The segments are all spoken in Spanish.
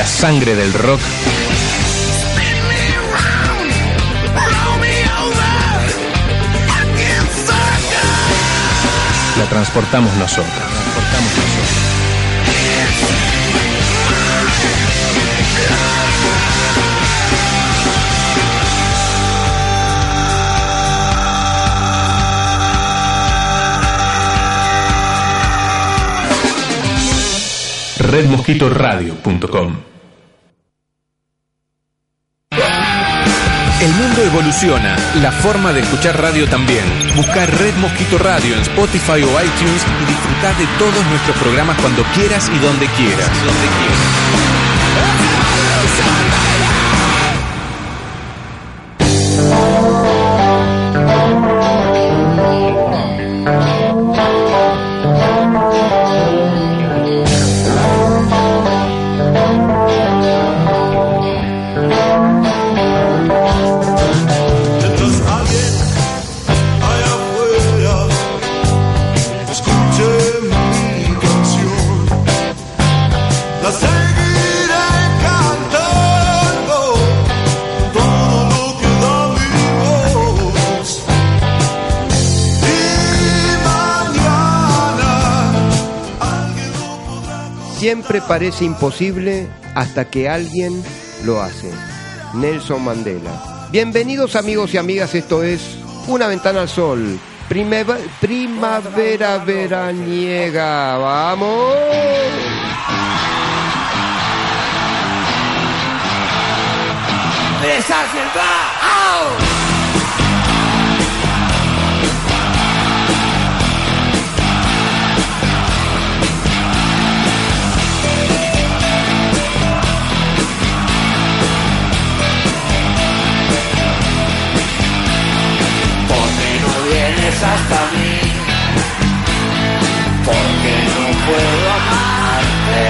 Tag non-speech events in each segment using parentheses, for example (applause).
La sangre del rock la transportamos nosotros. Transportamos nosotros. redmosquitoradio.com El mundo evoluciona, la forma de escuchar radio también. Buscar Red Mosquito Radio en Spotify o iTunes y disfrutar de todos nuestros programas cuando quieras y donde quieras. Donde quieras. Siempre parece imposible hasta que alguien lo hace. Nelson Mandela. Bienvenidos amigos y amigas, esto es Una ventana al sol. Primavera veraniega. Vamos. ¿Por hasta mí? ¿Por qué no puedo amarte?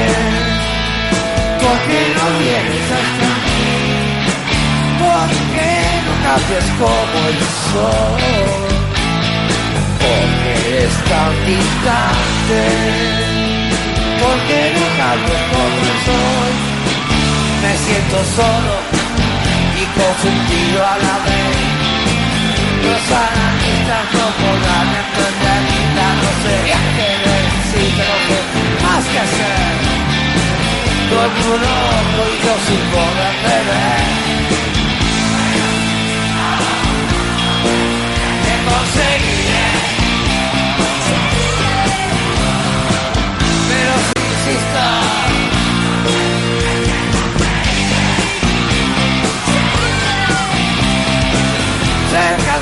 ¿Por qué no vienes hasta mí? ¿Por qué no cambias como el sol? ¿Por qué eres tan distante? ¿Por qué no cambias como el sol? Me siento solo y confundido a la vez. El mundo loco y yo sin poder beber.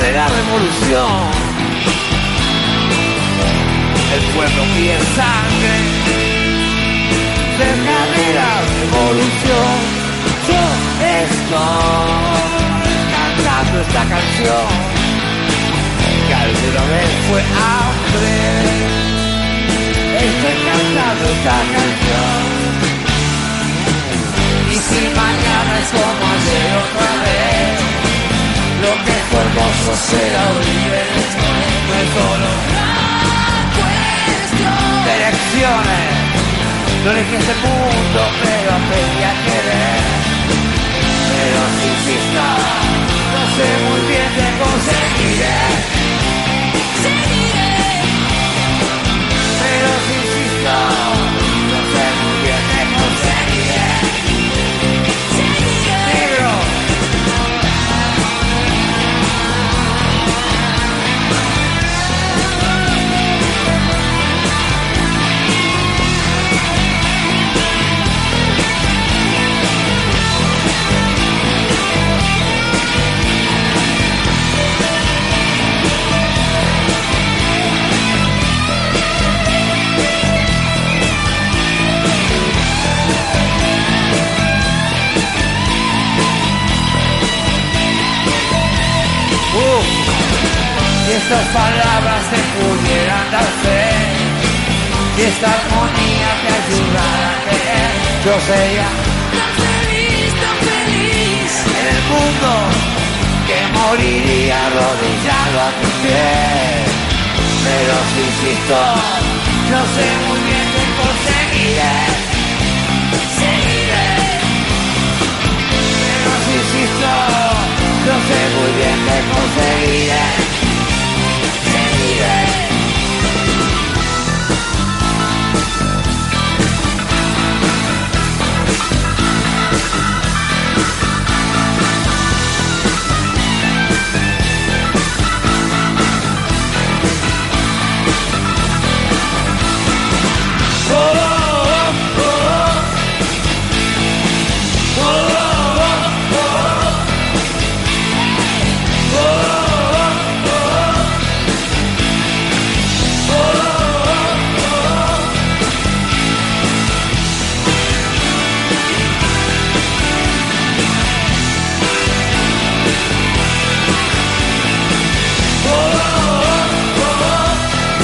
De la revolución. El pueblo pide sangre, cerca la revolución. Yo estoy cantando esta canción, que alguna vez fue hambre. Estoy cantando esta canción. Y si mañana es como ayer otra vez. Lo que fue hermoso será horrible No es solo una cuestión de elecciones No elegí este mundo, pero aprendí a querer Pero si insisto, no sé muy bien qué conseguiré. Pero Si estas palabras te pudieran dar fe, si esta armonía te ayudara a creer, yo sería tan feliz, tan feliz en el mundo que moriría arrodillado a tu pies. Pero si insisto, no sé muy bien qué conseguiré, seguiré. Pero si insisto, no sé muy bien qué conseguiré,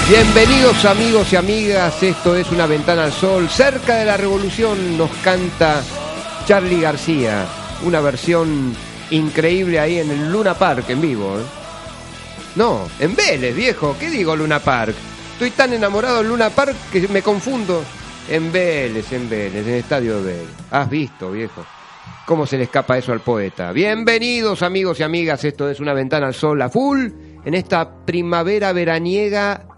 Bienvenidos amigos y amigas, esto es Una Ventana al Sol. Cerca de la revolución nos canta Charlie García, una versión increíble ahí en el Luna Park en vivo. ¿eh? No, en Vélez, viejo, ¿qué digo Luna Park? Estoy tan enamorado del Luna Park que me confundo. En Vélez, en Vélez, en el estadio de Vélez. Has visto, viejo. ¿Cómo se le escapa eso al poeta? Bienvenidos amigos y amigas, esto es Una Ventana al Sol a full, en esta primavera veraniega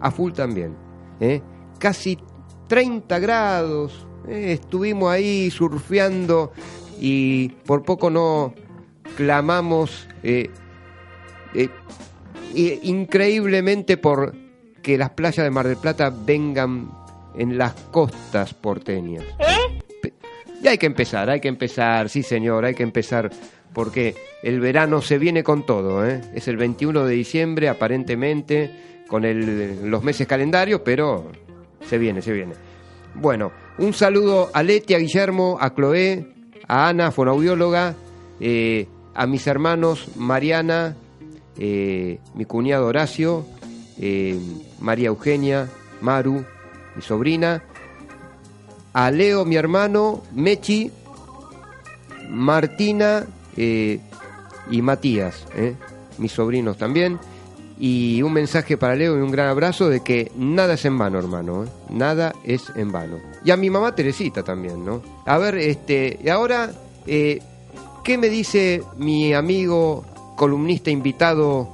a full también. ¿eh? Casi 30 grados, ¿eh? estuvimos ahí surfeando y por poco no clamamos eh, eh, eh, increíblemente por que las playas de Mar del Plata vengan en las costas porteñas. Pe- Y hay que empezar, hay que empezar, sí señor, hay que empezar porque el verano se viene con todo, ¿eh? Es el 21 de diciembre aparentemente con el- los meses calendarios, pero se viene, se viene. Bueno, un saludo a Leti, a Guillermo, a Chloé, a Ana, fonoaudióloga, eh, a mis hermanos Mariana, eh, mi cuñado Horacio, eh, María Eugenia, Maru, mi sobrina, a Leo, mi hermano, Mechi, Martina y Matías, mis sobrinos también. Y un mensaje para Leo y un gran abrazo de que nada es en vano, hermano. eh, Nada es en vano. Y a mi mamá Teresita también, ¿no? A ver, este, y ahora, eh, ¿qué me dice mi amigo columnista invitado,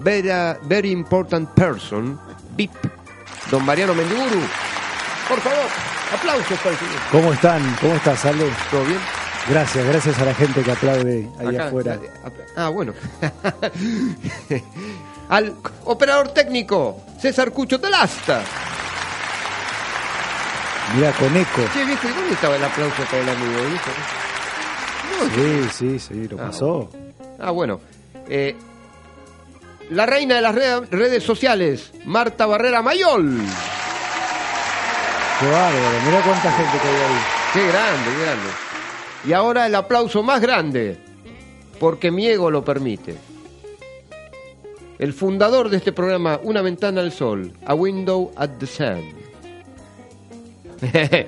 very, very important person, VIP, don Mariano Mendiburu? Por favor, aplausos para el señor. ¿Cómo están? ¿Cómo estás, Ale? ¿Todo bien? Gracias, gracias a la gente que aplaude ahí Acá, afuera. Ah, bueno. (laughs) Al operador técnico, César Cucho Telasta. Mira, con eco. Viejo, ¿y dónde estaba el aplauso para el amigo? Sí, sí, sí, lo Ah, pasó. Ah, bueno. Eh, la reina de las re- redes sociales, Marta Barrera Mayol. Qué bárbaro, mira cuánta gente que hay ahí. Qué grande, qué grande. Y ahora el aplauso más grande, porque mi ego lo permite. El fundador de este programa, Una ventana al sol, A Window at the Sun. (laughs)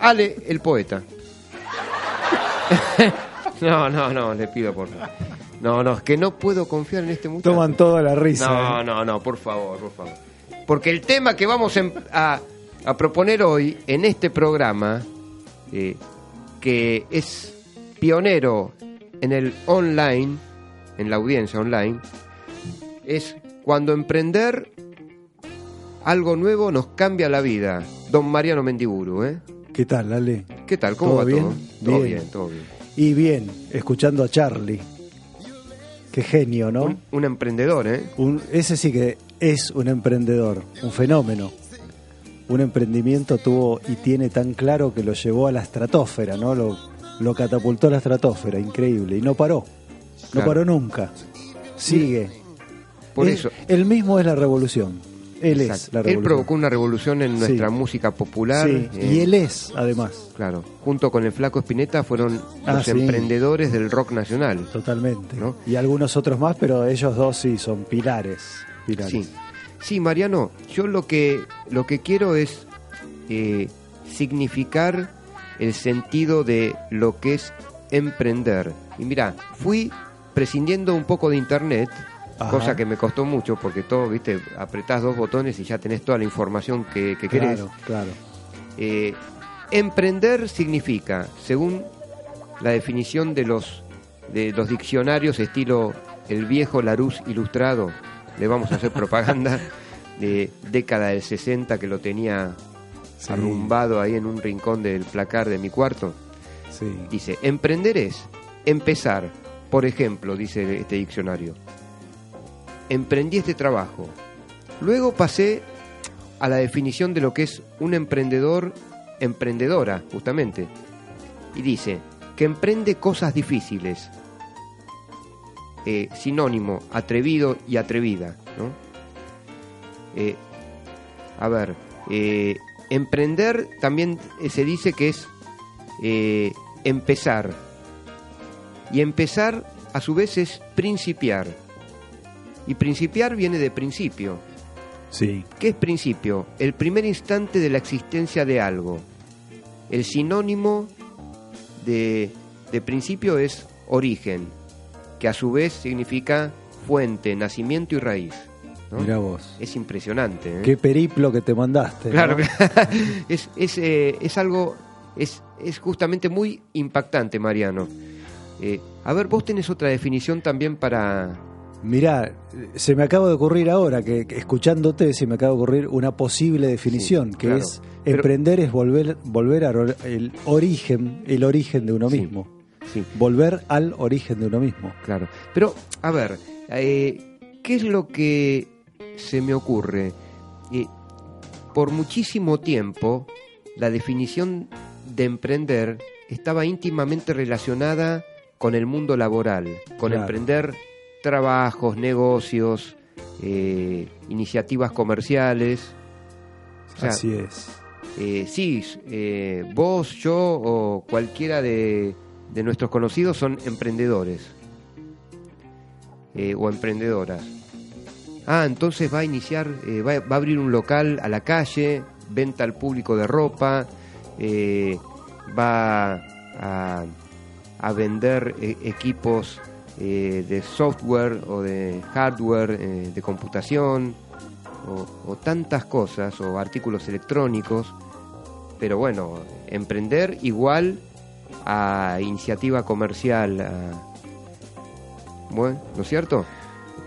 Ale, el poeta. (laughs) no, no, no, le pido por favor. No, no, es que no puedo confiar en este muchacho. Toman toda la risa. No, ¿eh? no, no, por favor, por favor. Porque el tema que vamos a, a proponer hoy en este programa, eh, que es pionero en el online, en la audiencia online, es cuando emprender algo nuevo nos cambia la vida. Don Mariano Mendiburu, ¿eh? ¿Qué tal, Ale? ¿Qué tal? ¿Cómo ¿Todo va bien? todo? Todo Bien. bien, todo bien. Y bien, escuchando a Charlie. Qué genio, ¿no? Un, un emprendedor, ¿eh? Un- ese sí que es un emprendedor, un fenómeno. Un emprendimiento tuvo y tiene tan claro que lo llevó a la estratosfera, ¿no? Lo, lo catapultó a la estratosfera, increíble. Y no paró. No Claro. paró nunca. Sigue. Por Es- eso. El mismo es la revolución. Él Exacto. es la Él revolución. provocó una revolución en nuestra Sí. música popular. Sí, eh, y él es, además, Claro, junto con el Flaco Espineta fueron Ah, los sí. emprendedores del rock nacional. totalmente. ¿No? Y algunos otros más, pero ellos dos sí son pilares. pilares. Sí, sí, Mariano, yo lo que lo que quiero es eh, significar el sentido de lo que es emprender. Y mira, fui prescindiendo un poco de internet, Ajá. cosa que me costó mucho porque todo, viste, apretás dos botones y ya tenés toda la información que, que querés. Claro, claro. Eh, emprender significa, según la definición de los de los diccionarios estilo el viejo Larousse ilustrado, le vamos a hacer propaganda (laughs) de década del 60 que lo tenía Sí. arrumbado ahí en un rincón del placar de mi cuarto. Sí. Dice, emprender es empezar, por ejemplo, dice este diccionario, emprendí este trabajo. Luego pasé a la definición de lo que es un emprendedor, emprendedora, justamente. Y dice, que emprende cosas difíciles. Eh, sinónimo, atrevido y atrevida. Eh, a ver, eh, emprender también se dice que es empezar. Y empezar a su vez es principiar. Y principiar viene de principio. Sí. ¿Qué es principio? El primer instante de la existencia de algo. El sinónimo de, de principio es origen, que a su vez significa fuente, nacimiento y raíz. ¿no? Mira vos. Es impresionante. ¿eh? Qué periplo que te mandaste. Claro, ¿no? (laughs) es, es, eh, es algo, es, es justamente muy impactante, Mariano. Eh, a ver, vos tenés otra definición también para... Mirá, se me acaba de ocurrir ahora, que, que escuchándote se me acaba de ocurrir una posible definición, Sí, que claro. es Pero- emprender es volver, volver al el origen, el origen de uno Sí. mismo. Sí, Volver al origen de uno mismo. claro. Pero, a ver, eh, ¿qué es lo que se me ocurre? Eh, por muchísimo tiempo, la definición de emprender estaba íntimamente relacionada con el mundo laboral, con Claro. emprender trabajos, negocios, eh, iniciativas comerciales. O sea, Así es. Eh, sí, eh, vos, yo o cualquiera de, de nuestros conocidos son emprendedores o emprendedoras. Ah, entonces va a iniciar, va, va a abrir un local a la calle, venta al público de ropa, va a, a vender equipos eh, de software o de hardware eh, de computación o, o tantas cosas o artículos electrónicos. Pero bueno emprender igual a iniciativa comercial a- bueno no es cierto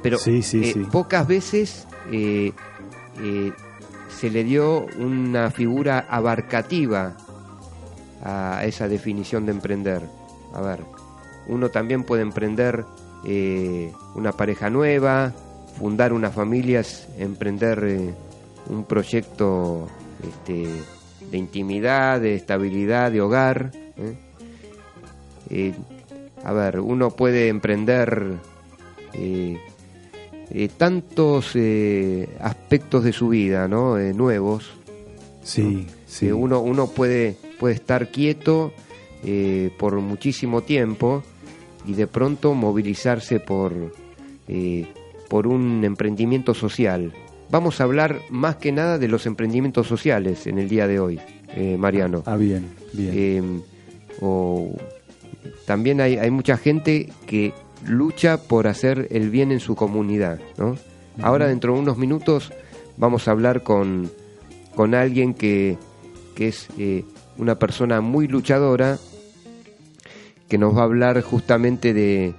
pero Sí, sí, eh, sí. pocas veces eh, se le dio una figura abarcativa a esa definición de emprender. A ver uno también puede emprender eh, una pareja nueva, fundar una familia, es emprender eh, un proyecto este, de intimidad, de estabilidad, de hogar. ¿eh? A ver, uno puede emprender tantos aspectos de su vida, ¿no? Nuevos. Sí, uno, uno puede, puede estar quieto por muchísimo tiempo y de pronto movilizarse por, eh, por un emprendimiento social. Vamos a hablar más que nada de los emprendimientos sociales en el día de hoy, eh, Mariano. Ah, bien, bien. Eh, o también hay, hay mucha gente que lucha por hacer el bien en su comunidad. ¿no? Ahora, dentro de unos minutos, vamos a hablar con, con alguien que, que es eh, una persona muy luchadora, que nos va a hablar justamente de,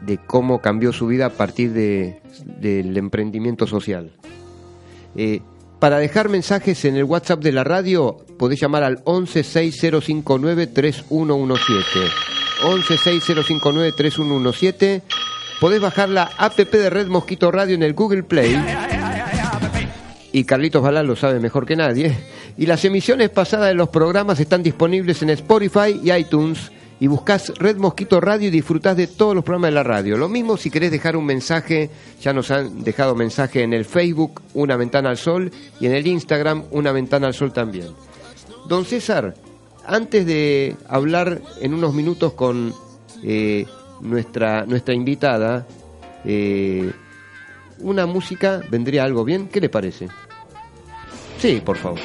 de cómo cambió su vida a partir de, del emprendimiento social. Eh, para dejar mensajes en el WhatsApp de la radio, podés llamar al 116059-3117. 116059-3117. Podés bajar la app de Red Mosquito Radio en el Google Play. Y Carlitos Balán lo sabe mejor que nadie. Y las emisiones pasadas de los programas están disponibles en Spotify y iTunes. Y buscás Red Mosquito Radio y disfrutás de todos los programas de la radio. Lo mismo si querés dejar un mensaje, ya nos han dejado mensaje en el Facebook, Una Ventana al Sol, y en el Instagram, Una Ventana al Sol también. Don César, antes de hablar en unos minutos con eh, nuestra, nuestra invitada, eh, una música vendría algo bien. ¿Qué le parece? Sí, por favor.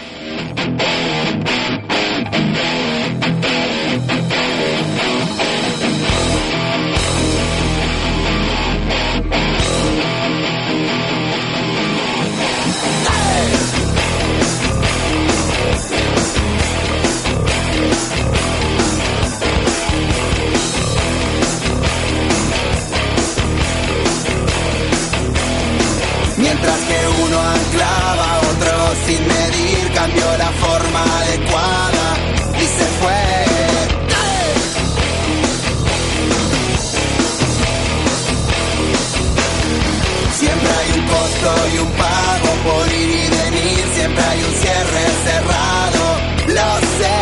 Hay un costo y un pago por ir y venir, siempre hay un cierre cerrado, lo sé.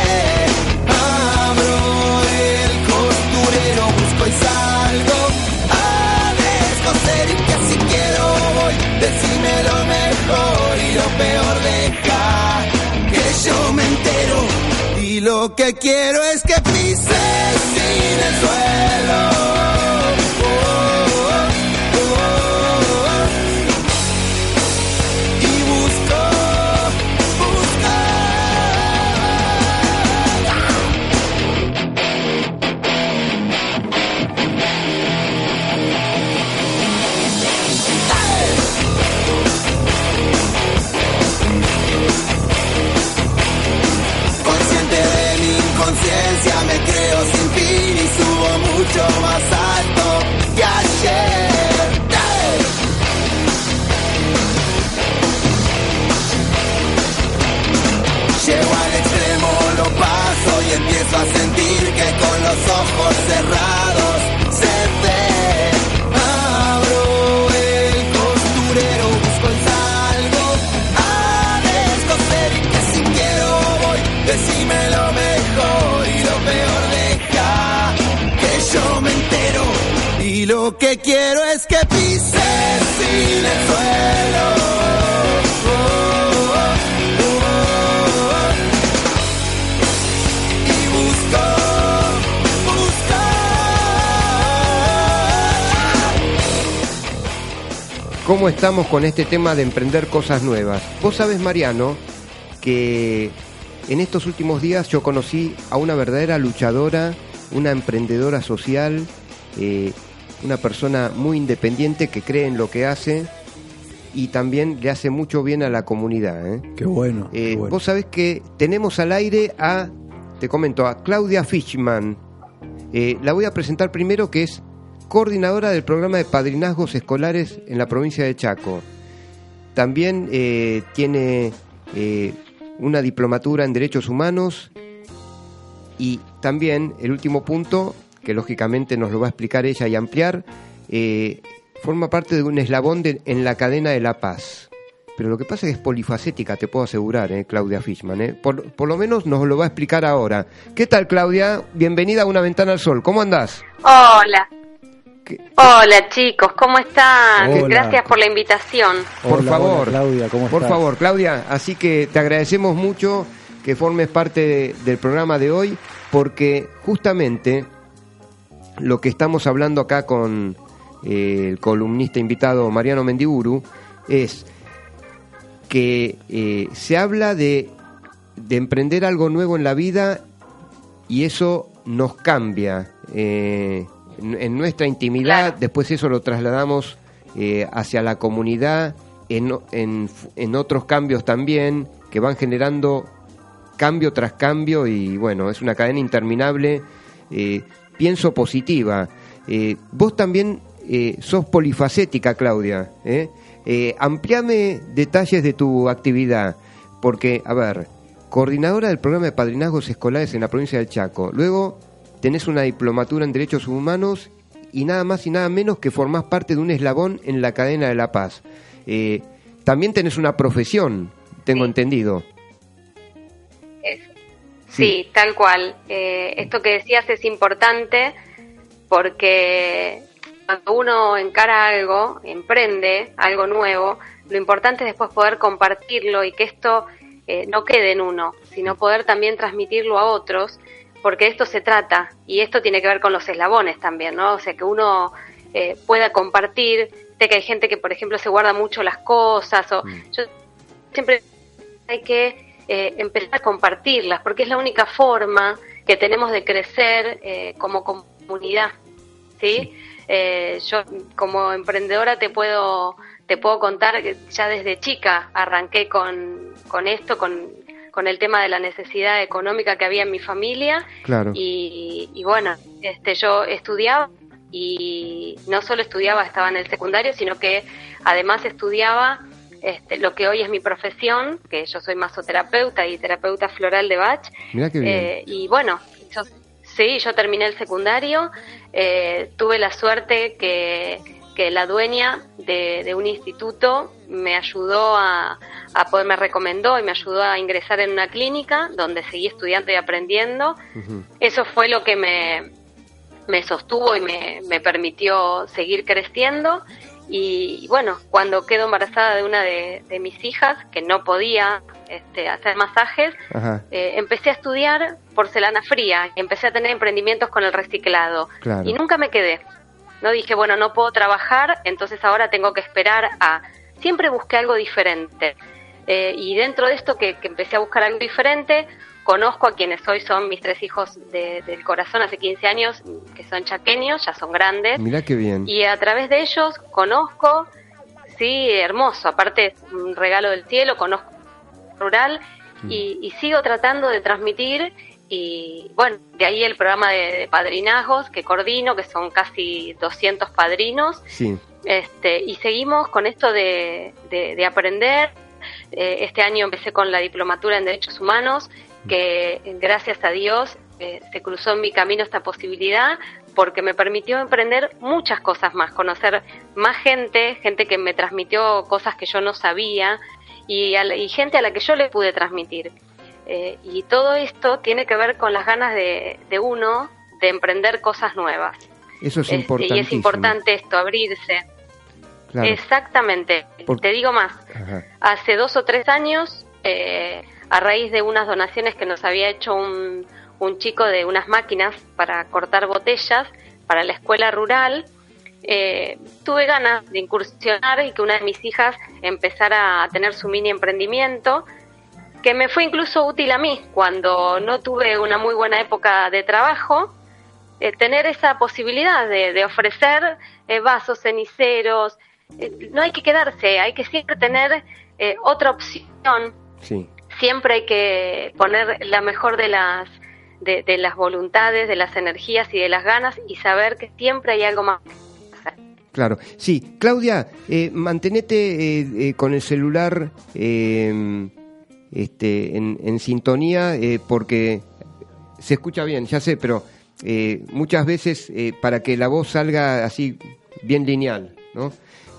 Abro el costurero, busco y salgo a descoser y que si quiero voy, decime lo mejor y lo peor deja que yo me entero y lo que quiero es que pises sin el suelo. Oh, lo mejor y lo peor deja que yo me entero y lo que quiero es que el suelo. ¿Cómo estamos con este tema de emprender cosas nuevas? Vos sabés, Mariano, que en estos últimos días yo conocí a una verdadera luchadora, una emprendedora social, eh, una persona muy independiente que cree en lo que hace y también le hace mucho bien a la comunidad. ¿eh? Qué bueno. Eh, qué bueno. Vos sabés que tenemos al aire a, te comento, a Claudia Fishman. La voy a presentar primero que es coordinadora del programa de padrinazgos escolares en la provincia de Chaco. También eh, tiene eh, una diplomatura en Derechos Humanos y también el último punto, que lógicamente nos lo va a explicar ella y ampliar, eh, forma parte de un eslabón en la cadena de la paz. Pero lo que pasa es que es polifacética, te puedo asegurar, eh, Claudia Fishman. Por, por lo menos nos lo va a explicar ahora. ¿Qué tal, Claudia? Bienvenida a Una Ventana al Sol. ¿Cómo andás? Hola. ¿Qué- Hola chicos, ¿cómo están? Hola. Gracias por la invitación. Por Hola, favor. hola, Claudia, ¿cómo Por estás? favor, Claudia, así que te agradecemos mucho que formes parte de- del programa de hoy, porque justamente lo que estamos hablando acá con eh, el columnista invitado Mariano Mendiburu es que eh, se habla de, de emprender algo nuevo en la vida y eso nos cambia eh, en, nuestra intimidad, Claro. después eso lo trasladamos eh, hacia la comunidad, en, en, en otros cambios también, que van generando cambio tras cambio y bueno, es una cadena interminable, eh, pienso positiva. Eh, vos también eh, sos polifacética, Claudia. Eh, ampliame detalles de tu actividad, porque, a ver, coordinadora del programa de padrinazgos escolares en la provincia del Chaco, luego tenés una diplomatura en Derechos Humanos y nada más y nada menos que formás parte de un eslabón en la cadena de la paz. Eh, también tenés una profesión, tengo Sí. entendido. Eso. Sí, tal cual. Eh, esto que decías es importante porque cuando uno encara algo, emprende algo nuevo, lo importante es después poder compartirlo y que esto eh, no quede en uno, sino poder también transmitirlo a otros, porque de esto se trata y esto tiene que ver con los eslabones también, ¿no? O sea, que uno eh, pueda compartir, sé que hay gente que, por ejemplo, se guarda mucho las cosas, o yo siempre hay que eh, empezar a compartirlas, porque es la única forma que tenemos de crecer eh, como comunidad, ¿sí? Eh, yo como emprendedora te puedo te puedo contar que ya desde chica arranqué con, con esto, con, con el tema de la necesidad económica que había en mi familia Claro. y, y bueno, este, yo estudiaba y no solo estudiaba, estaba en el secundario, sino que además estudiaba este, lo que hoy es mi profesión, que yo soy masoterapeuta y terapeuta floral de Bach. Mirá qué bien. Eh, y bueno, yo, sí, yo terminé el secundario, eh, tuve la suerte que, que la dueña de, de un instituto me ayudó a, a poder, me recomendó y me ayudó a ingresar en una clínica donde seguí estudiando y aprendiendo. Eso fue lo que me, me sostuvo y me, me permitió seguir creciendo. Y, y bueno, cuando quedo embarazada de una de, de mis hijas, que no podía este, hacer masajes, eh, empecé a estudiar porcelana fría empecé a tener emprendimientos con el reciclado. Claro. Y nunca me quedé. No dije, bueno, no puedo trabajar, entonces ahora tengo que esperar a... Siempre busqué algo diferente. Eh, y dentro de esto que, que empecé a buscar algo diferente, conozco a quienes hoy son mis tres hijos de- del corazón hace 15 años, que son chaqueños, ya son grandes. Mirá qué bien. Y a través de ellos conozco, sí, hermoso, aparte es un regalo del cielo, conozco rural y, y sigo tratando de transmitir y bueno, de ahí el programa de, de padrinazgos que coordino, que son casi 200 padrinos, Sí. este, y seguimos con esto de, de- de aprender. Eh, este año empecé con la diplomatura en Derechos Humanos, que gracias a Dios eh, se cruzó en mi camino esta posibilidad porque me permitió emprender muchas cosas más, conocer más gente, gente que me transmitió cosas que yo no sabía y, a la- y gente a la que yo le pude transmitir. Eh, y todo esto tiene que ver con las ganas de, de uno de emprender cosas nuevas. Eso es Este, importante. y es importante esto, abrirse. Claro. Exactamente. Por- Te digo más. Ajá. Hace dos o tres años, eh, a raíz de unas donaciones que nos había hecho un, un chico de unas máquinas para cortar botellas para la escuela rural, eh, tuve ganas de incursionar y que una de mis hijas empezara a tener su mini emprendimiento, que me fue incluso útil a mí cuando no tuve una muy buena época de trabajo, eh, tener esa posibilidad de, de ofrecer eh, vasos, ceniceros. Eh, no hay que quedarse, hay que siempre tener eh, otra opción. Sí. Siempre hay que poner la mejor de las de, de las voluntades, de las energías y de las ganas y saber que siempre hay algo más. Claro, sí. Claudia, eh, mantenete eh, eh, con el celular eh, este, en, en sintonía eh, porque se escucha bien, ya sé, pero eh, muchas veces eh, para que la voz salga así bien lineal, ¿no?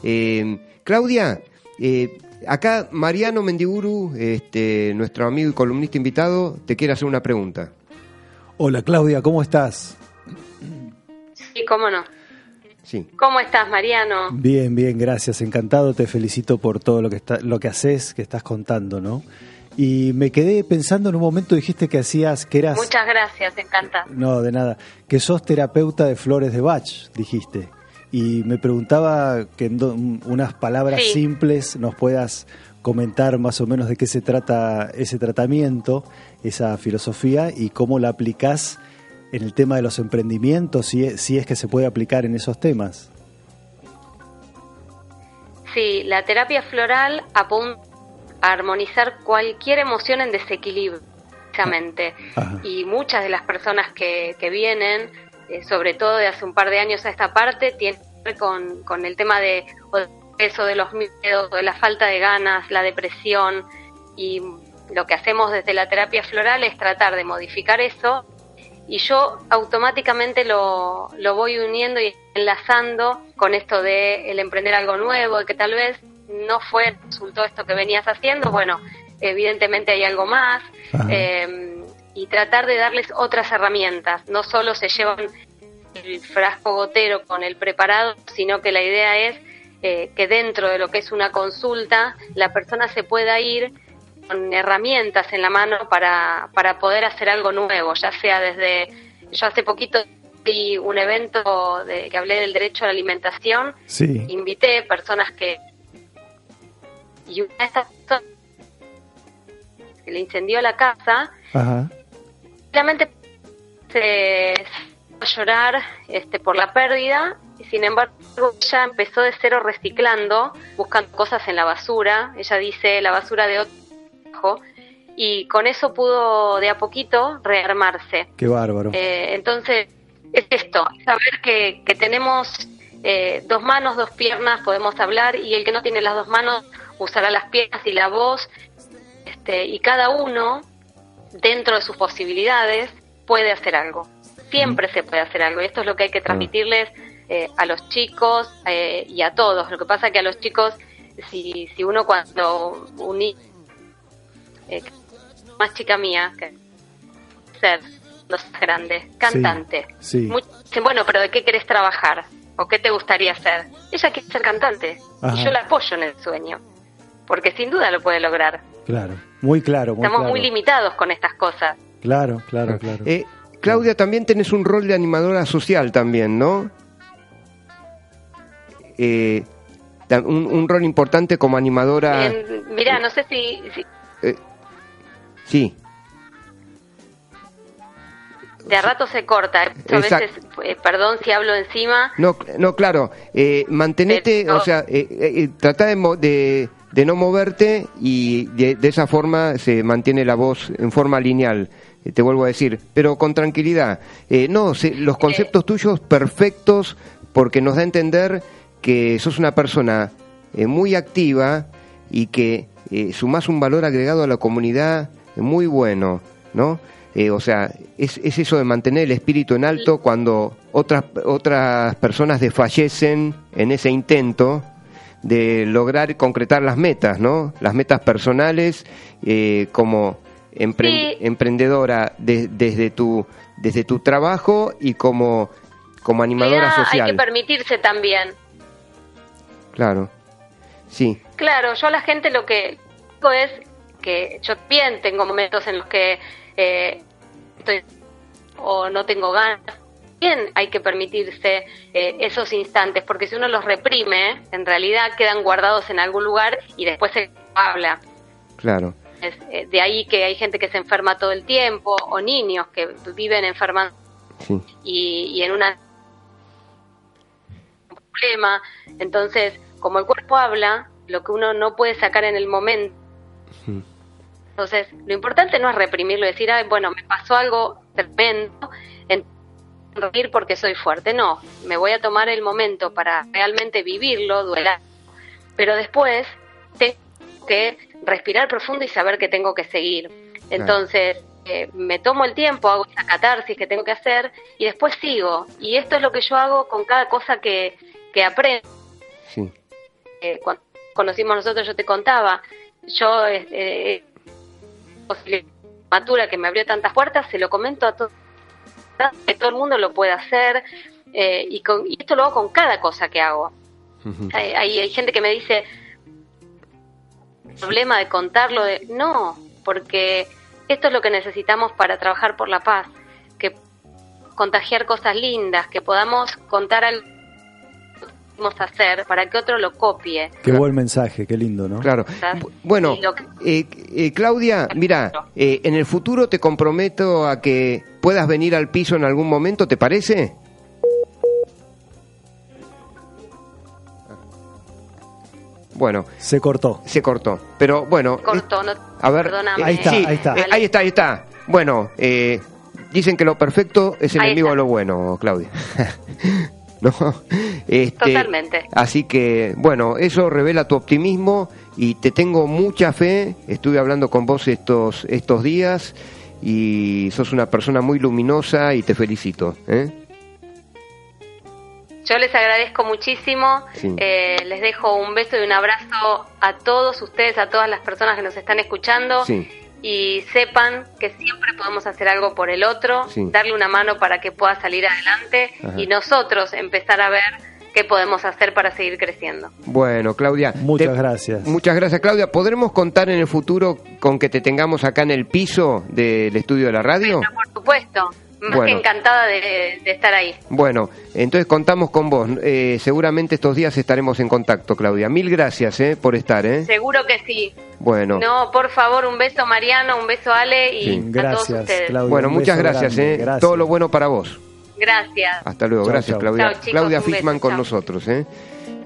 Eh, Claudia, eh, acá Mariano Mendiburu, este, nuestro amigo y columnista invitado, te quiere hacer una pregunta. Hola Claudia, ¿cómo estás? Sí, cómo no. Sí. ¿Cómo estás, Mariano? Bien, bien, gracias. Encantado, te felicito por todo lo que está, lo que haces, que estás contando, ¿no? Y me quedé pensando en un momento dijiste que hacías, que eras, Muchas gracias, encantada. no, de nada, que sos terapeuta de flores de Bach, dijiste. Y me preguntaba que en do- unas palabras Sí. simples nos puedas comentar más o menos de qué se trata ese tratamiento, esa filosofía y cómo la aplicás en el tema de los emprendimientos, si es, si es que se puede aplicar en esos temas. Sí, la terapia floral apunta armonizar cualquier emoción en desequilibrio, precisamente. Ajá. Y muchas de las personas que, que vienen, eh, sobre todo de hace un par de años a esta parte, tienen que ver con, con el tema de peso de los miedos, de la falta de ganas, la depresión. Y lo que hacemos desde la terapia floral es tratar de modificar eso y yo automáticamente lo, lo voy uniendo y enlazando con esto de el emprender algo nuevo, que tal vez no fue, resultó esto que venías haciendo, bueno, evidentemente hay algo más, eh, y tratar de darles otras herramientas. No solo se llevan el frasco gotero con el preparado, sino que la idea es eh, que dentro de lo que es una consulta, la persona se pueda ir con herramientas en la mano para, para poder hacer algo nuevo, ya sea desde, yo hace poquito un evento de, que hablé del derecho a la alimentación, Sí. invité personas que y una de estas personas que le incendió la casa Ajá. se se a llorar este, por la pérdida y sin embargo ella empezó de cero reciclando buscando cosas en la basura ella dice la basura de otro y con eso pudo de a poquito rearmarse Qué bárbaro. eh, entonces, es esto, saber que, que tenemos eh, dos manos, dos piernas, podemos hablar y el que no tiene las dos manos usará las piernas y la voz este, y cada uno, dentro de sus posibilidades, puede hacer algo. Siempre se puede hacer algo y esto es lo que hay que transmitirles eh, a los chicos eh, y a todos. Lo que pasa que a los chicos, si, si uno cuando un ni- eh, más chica mía, que ser los grandes, cantante. sí. Bueno, pero ¿de qué querés trabajar? ¿O qué te gustaría hacer? Ella quiere ser cantante Ajá. y yo la apoyo en el sueño, porque sin duda lo puede lograr. Claro. Muy claro, muy Estamos claro. muy limitados con estas cosas. Claro, claro, claro. Eh, Claudia, también tenés un rol de animadora social también, ¿no? Eh, un, un rol importante como animadora. En- mirá, no sé si, si eh, sí, de a rato se corta. ¿eh? A veces, eh, perdón si hablo encima. no, no, claro. Eh, mantenete, Pero- o sea, eh, eh, trata de, de, de no moverte y de, de esa forma se mantiene la voz en forma lineal. Eh, Te vuelvo a decir, pero con tranquilidad. Eh, no, se- los conceptos tuyos perfectos porque nos da a entender que sos una persona eh, muy activa y que eh, sumás un valor agregado a la comunidad muy bueno, ¿no? Eh, o sea, es, es eso de mantener el espíritu en alto cuando otras, otras personas desfallecen en ese intento de lograr concretar las metas, ¿no? Las metas personales eh, como empre- Sí. emprendedora de- desde tu desde tu trabajo y como como animadora social. hay que permitirse también. Claro. Sí, Claro, yo a la gente lo que digo es que yo bien tengo momentos en los que eh, estoy o no tengo ganas. Bien hay que permitirse eh, esos instantes, porque si uno los reprime, en realidad quedan guardados en algún lugar y después se habla. claro. Es, eh, de ahí que hay gente que se enferma todo el tiempo, o niños que viven enfermando Sí. y, y en una un problema. Entonces, como el cuerpo habla, lo que uno no puede sacar en el momento. Entonces, lo importante no es reprimirlo decir, Ay, bueno, me pasó algo tremendo, en reír porque soy fuerte. No, me voy a tomar el momento para realmente vivirlo, duelar. Pero después tengo que respirar profundo y saber que tengo que seguir. Entonces, eh, me tomo el tiempo, hago esa catarsis que tengo que hacer y después sigo. Y esto es lo que yo hago con cada cosa que, que aprendo. Sí. Eh, cuando conocimos nosotros, yo te contaba, yo, eh, eh, matura que me abrió tantas puertas, se lo comento a todos, que todo el mundo lo puede hacer. eh, y, con, y esto lo hago con cada cosa que hago. Ujú. Hay, hay, hay gente que me dice, problema de contarlo, de no, porque esto es lo que necesitamos para trabajar por la paz, que contagiar cosas lindas, que podamos contar algo hacer para que otro lo copie. Qué buen mensaje, qué lindo, ¿no? Claro. Bueno, eh, eh, Claudia, mira, eh, en el futuro te comprometo a que puedas venir al piso en algún momento, ¿te parece? Bueno, Se cortó. se cortó. Pero bueno, corto, no, a ver, perdóname. Ahí está, sí, ahí está. eh, ahí está, ahí está. Bueno, eh, dicen que lo perfecto es enemigo de lo bueno, Claudia. (laughs) (laughs) no, este, Totalmente. Así que, bueno, eso revela tu optimismo y te tengo mucha fe. Estuve hablando con vos estos estos días y sos una persona muy luminosa y te felicito. ¿eh? Yo les agradezco muchísimo, Sí. eh, les dejo un beso y un abrazo a todos ustedes, a todas las personas que nos están escuchando Sí. Y sepan que siempre podemos hacer algo por el otro, Sí. darle una mano para que pueda salir adelante Ajá. y nosotros empezar a ver qué podemos hacer para seguir creciendo. Bueno, Claudia. Muchas te- gracias. Muchas gracias, Claudia. ¿Podremos contar en el futuro con que te tengamos acá en el piso del estudio de la radio? Por supuesto, más Bueno. que encantada de, de estar ahí. Bueno, entonces contamos con vos. Eh, seguramente estos días estaremos en contacto, Claudia. Mil gracias eh, por estar. ¿eh? Seguro que sí. Bueno, No, por favor, un beso Mariano, un beso Ale y Sí. a todos Gracias, ustedes. Claudia. bueno muchas gracias. grande. ¿eh? Gracias. Todo lo bueno para vos. Gracias. Hasta luego. Chau, gracias, chau. Claudia. Chau, chicos, Claudia un beso, Fishman con chau. nosotros. ¿eh?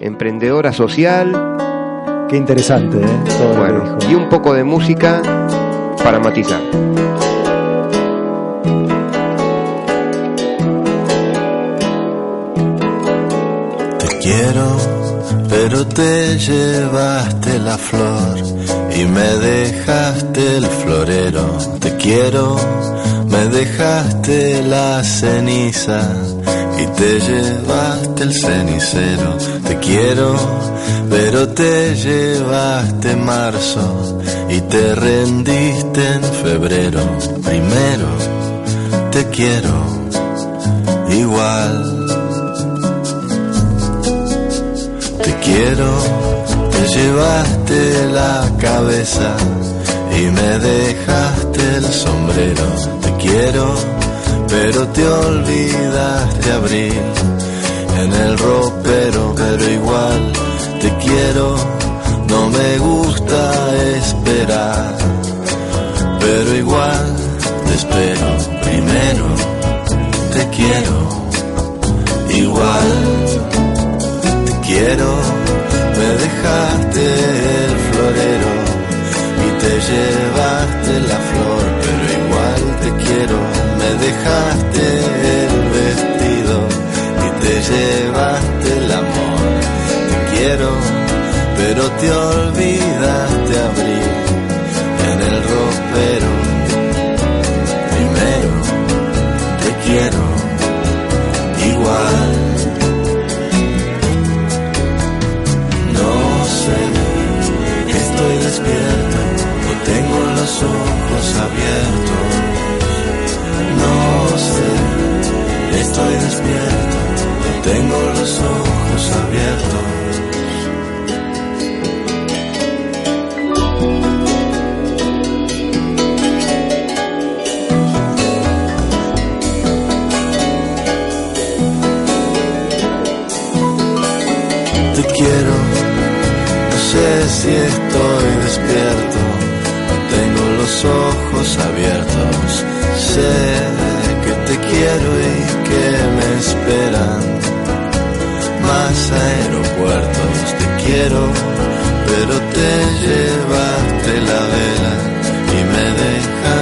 Emprendedora social. Qué interesante, ¿eh? Todo lo que Bueno, dijo. y un poco de música para matizar. Quiero, pero te llevaste la flor y me dejaste el florero. Te quiero, me dejaste la ceniza y te llevaste el cenicero. Te quiero, pero te llevaste marzo y te rendiste en febrero. Primero, te quiero igual. Quiero, te llevaste la cabeza y me dejaste el sombrero. Te quiero, pero te olvidaste abril en el ropero, pero igual te quiero. No me gusta esperar, pero igual te espero. Primero, te quiero, igual quiero, me dejaste el florero y te llevaste la flor, pero igual te quiero, me dejaste el vestido y te llevaste el amor. Te quiero, pero te olvidaste abrir en el ropero. Abiertos. No sé, estoy despierto tengo los ojos abiertos. Te quiero, no sé si estoy despierto ojos abiertos. Sé que te quiero y que me esperan más aeropuertos. Te quiero, pero te llevaste la vela y me dejaste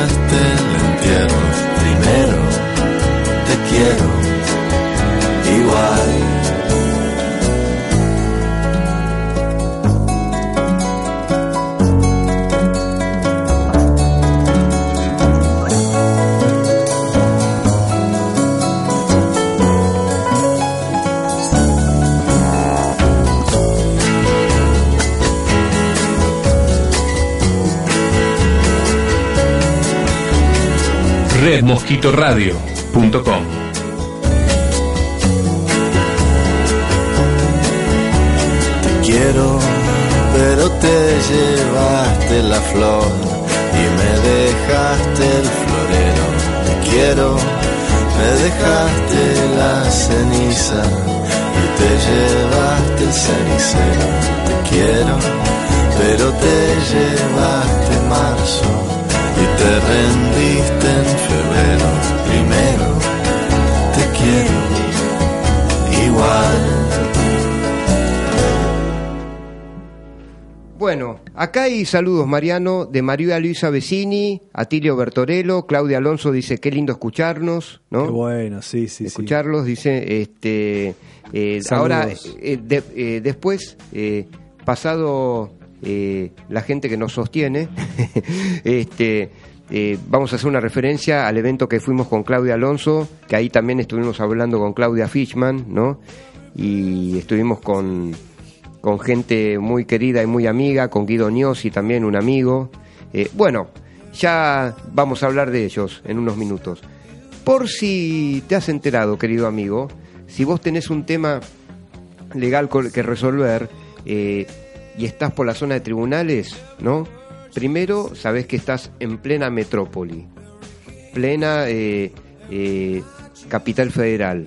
redmosquitoradio.com Te quiero, pero te llevaste la flor y me dejaste el florero. Te quiero, me dejaste la ceniza y te llevaste el cenicero. Te quiero, pero te llevaste marzo te rendiste en febrero. Primero, te quiero, igual. Bueno, acá hay saludos, Mariano, de María Luisa Vecini, Atilio Bertorello, Claudia Alonso dice, qué lindo escucharnos, ¿no? Qué bueno, sí, sí, sí. escucharlos, dice, este, eh, ahora, eh, de- eh, después, eh, pasado eh, la gente que nos sostiene, (laughs) este, eh, vamos a hacer una referencia al evento que fuimos con Claudia Alonso, que ahí también estuvimos hablando con Claudia Fishman, ¿no? Y estuvimos con, con gente muy querida y muy amiga, con Guido Gnossi también, un amigo. Eh, bueno, ya vamos a hablar de ellos en unos minutos. Por si te has enterado, querido amigo, si vos tenés un tema legal que resolver eh, y estás por la zona de tribunales, ¿no? Primero, sabés que estás en plena metrópoli, plena eh, eh, capital federal,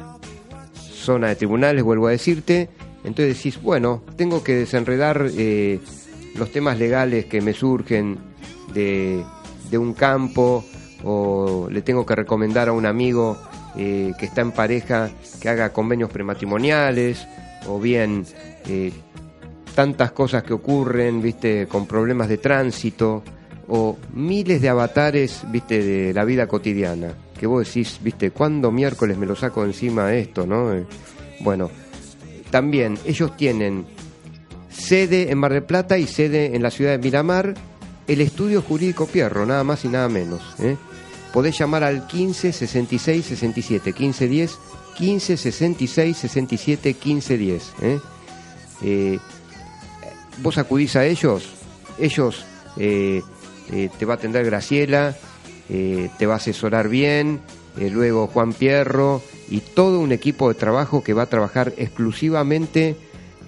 zona de tribunales, vuelvo a decirte. Entonces decís, bueno, tengo que desenredar eh, los temas legales que me surgen de, de un campo o le tengo que recomendar a un amigo que está en pareja que haga convenios prematrimoniales o bien tantas cosas que ocurren, viste, con problemas de tránsito o miles de avatares, viste, de la vida cotidiana, que vos decís, viste, ¿cuándo miércoles me lo saco encima esto, no? Eh, bueno, también ellos tienen sede en Mar del Plata y sede en la ciudad de Miramar, el estudio jurídico Pierro, nada más y nada menos. ¿eh? Podés llamar al 15 66 67 15 10, 15 66 67 15 10. ¿eh? Eh, vos acudís a ellos, ellos eh, eh, te va a atender Graciela, eh, te va a asesorar bien, luego Juan Pierro y todo un equipo de trabajo que va a trabajar exclusivamente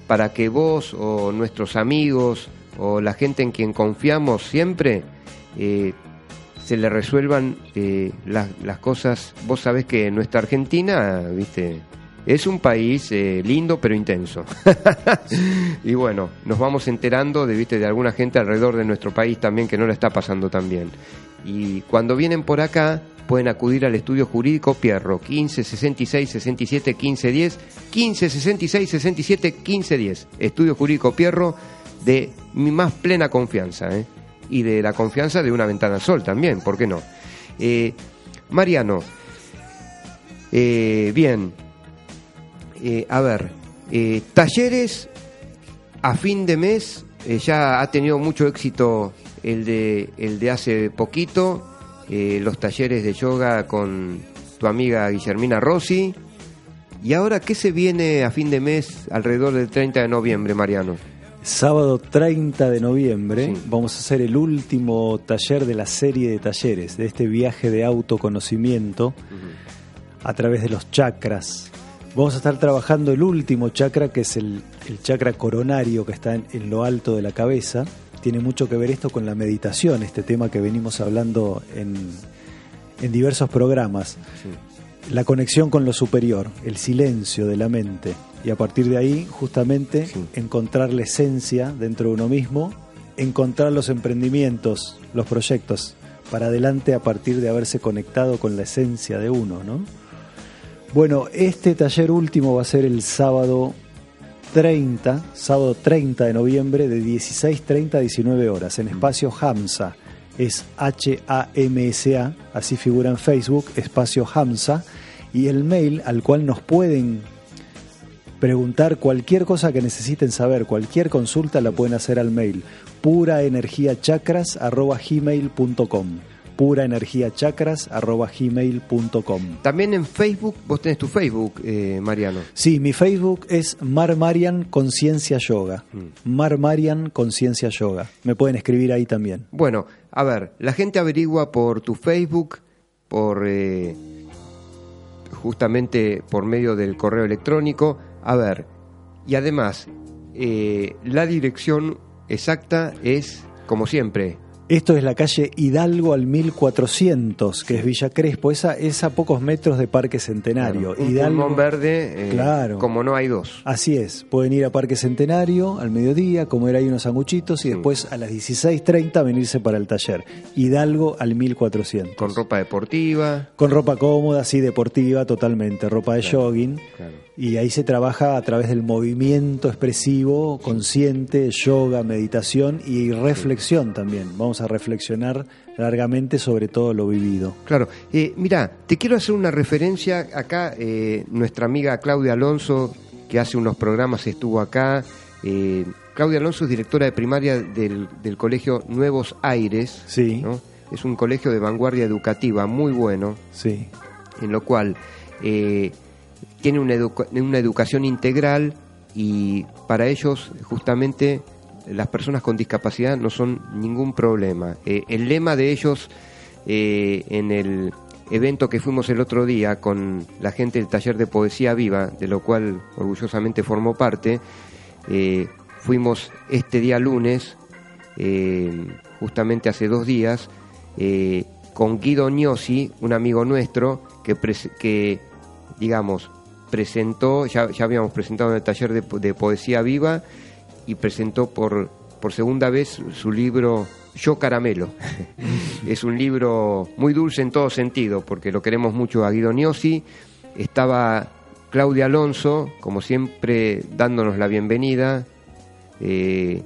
para que vos o nuestros amigos o la gente en quien confiamos siempre se le resuelvan las, las cosas. Vos sabés que nuestra Argentina, viste, es un país eh, lindo pero intenso. (laughs) y bueno, nos vamos enterando de, viste, de alguna gente alrededor de nuestro país también que no la está pasando tan bien. Y cuando vienen por acá, pueden acudir al estudio jurídico Pierro, 15 66 67 15 10, 15 66 67 15 10. Estudio jurídico Pierro de mi más plena confianza, ¿eh? y de la confianza de una ventana sol también, ¿por qué no? Eh, Mariano, bien, eh, a ver, eh, talleres a fin de mes, eh, ya ha tenido mucho éxito el de, el de hace poquito, los talleres de yoga con tu amiga Guillermina Rossi. ¿Y ahora qué se viene a fin de mes alrededor del 30 de noviembre, Mariano? Sábado 30 de noviembre Sí. vamos a hacer el último taller de la serie de talleres, de este viaje de autoconocimiento a través de los chakras. Vamos a estar trabajando el último chakra, que es el, el chakra coronario que está en, en lo alto de la cabeza. Tiene mucho que ver esto con la meditación, este tema que venimos hablando en, en diversos programas. La conexión con lo superior, el silencio de la mente. Y a partir de ahí, justamente, Sí. encontrar la esencia dentro de uno mismo, encontrar los emprendimientos, los proyectos para adelante a partir de haberse conectado con la esencia de uno, ¿no? Bueno, este taller último va a ser el sábado 30, sábado 30 de noviembre de 16.30 a 19 horas en espacio Hamsa. Es H-A-M-S-A, así figura en Facebook, espacio Hamsa. Y el mail al cual nos pueden preguntar cualquier cosa que necesiten saber, cualquier consulta la pueden hacer al mail puraenergiachakras.gmail.com puraenergiachakras.gmail.com También en Facebook, vos tenés tu Facebook, eh, Mariano. Sí, mi Facebook es Mar Marian Conciencia Yoga. Mm. Mar Marian Conciencia Yoga. Me pueden escribir ahí también. Bueno, a ver, la gente averigua por tu Facebook, por eh, justamente por medio del correo electrónico. A ver, y además, eh, la dirección exacta es, como siempre, Esto es la calle Hidalgo al 1400, que es Villa Crespo. Esa es a pocos metros de Parque Centenario. un pulmón verde, eh, Claro. como no hay dos. Así es, pueden ir a Parque Centenario al mediodía, comer ahí unos sanguchitos y después a las 16.30 venirse para el taller. Hidalgo al 1400. Con ropa deportiva. Con ropa cómoda, sí, deportiva, totalmente, ropa de jogging. Claro. Y ahí se trabaja a través del movimiento expresivo, consciente, yoga, meditación y reflexión también. Vamos a reflexionar largamente sobre todo lo vivido. Claro, eh, mira, te quiero hacer una referencia acá, eh, nuestra amiga Claudia Alonso, que hace unos programas estuvo acá. eh, Claudia Alonso es directora de primaria del, del colegio Nuevos Aires, Sí, ¿no? Es un colegio de vanguardia educativa muy bueno, sí, en lo cual eh, tiene una, educa- una educación integral y para ellos justamente las personas con discapacidad no son ningún problema. Eh, el lema de ellos eh, en el evento que fuimos el otro día con la gente del taller de poesía viva, de lo cual orgullosamente formó parte, eh, fuimos este día lunes, justamente hace dos días, con Guido Gnosi, un amigo nuestro, que, digamos, presentó, ya, ya habíamos presentado en el taller de, poesía viva y presentó por, por segunda vez su libro Yo Caramelo. (laughs) es un libro muy dulce en todo sentido, porque lo queremos mucho a Guido Niosi. Estaba Claudia Alonso, como siempre, dándonos la bienvenida. Eh,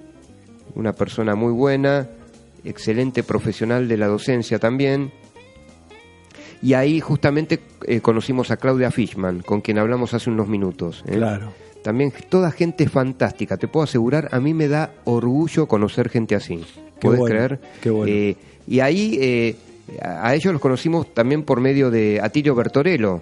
una persona muy buena, excelente profesional de la docencia también. Y ahí justamente eh, conocimos a Claudia Fishman, con quien hablamos hace unos minutos. ¿eh? Claro. También toda gente fantástica, te puedo asegurar, a mí me da orgullo conocer gente así. ¿Puedes creer? Qué bueno. Eh, y ahí a ellos los conocimos también por medio de Atilio Bertorello,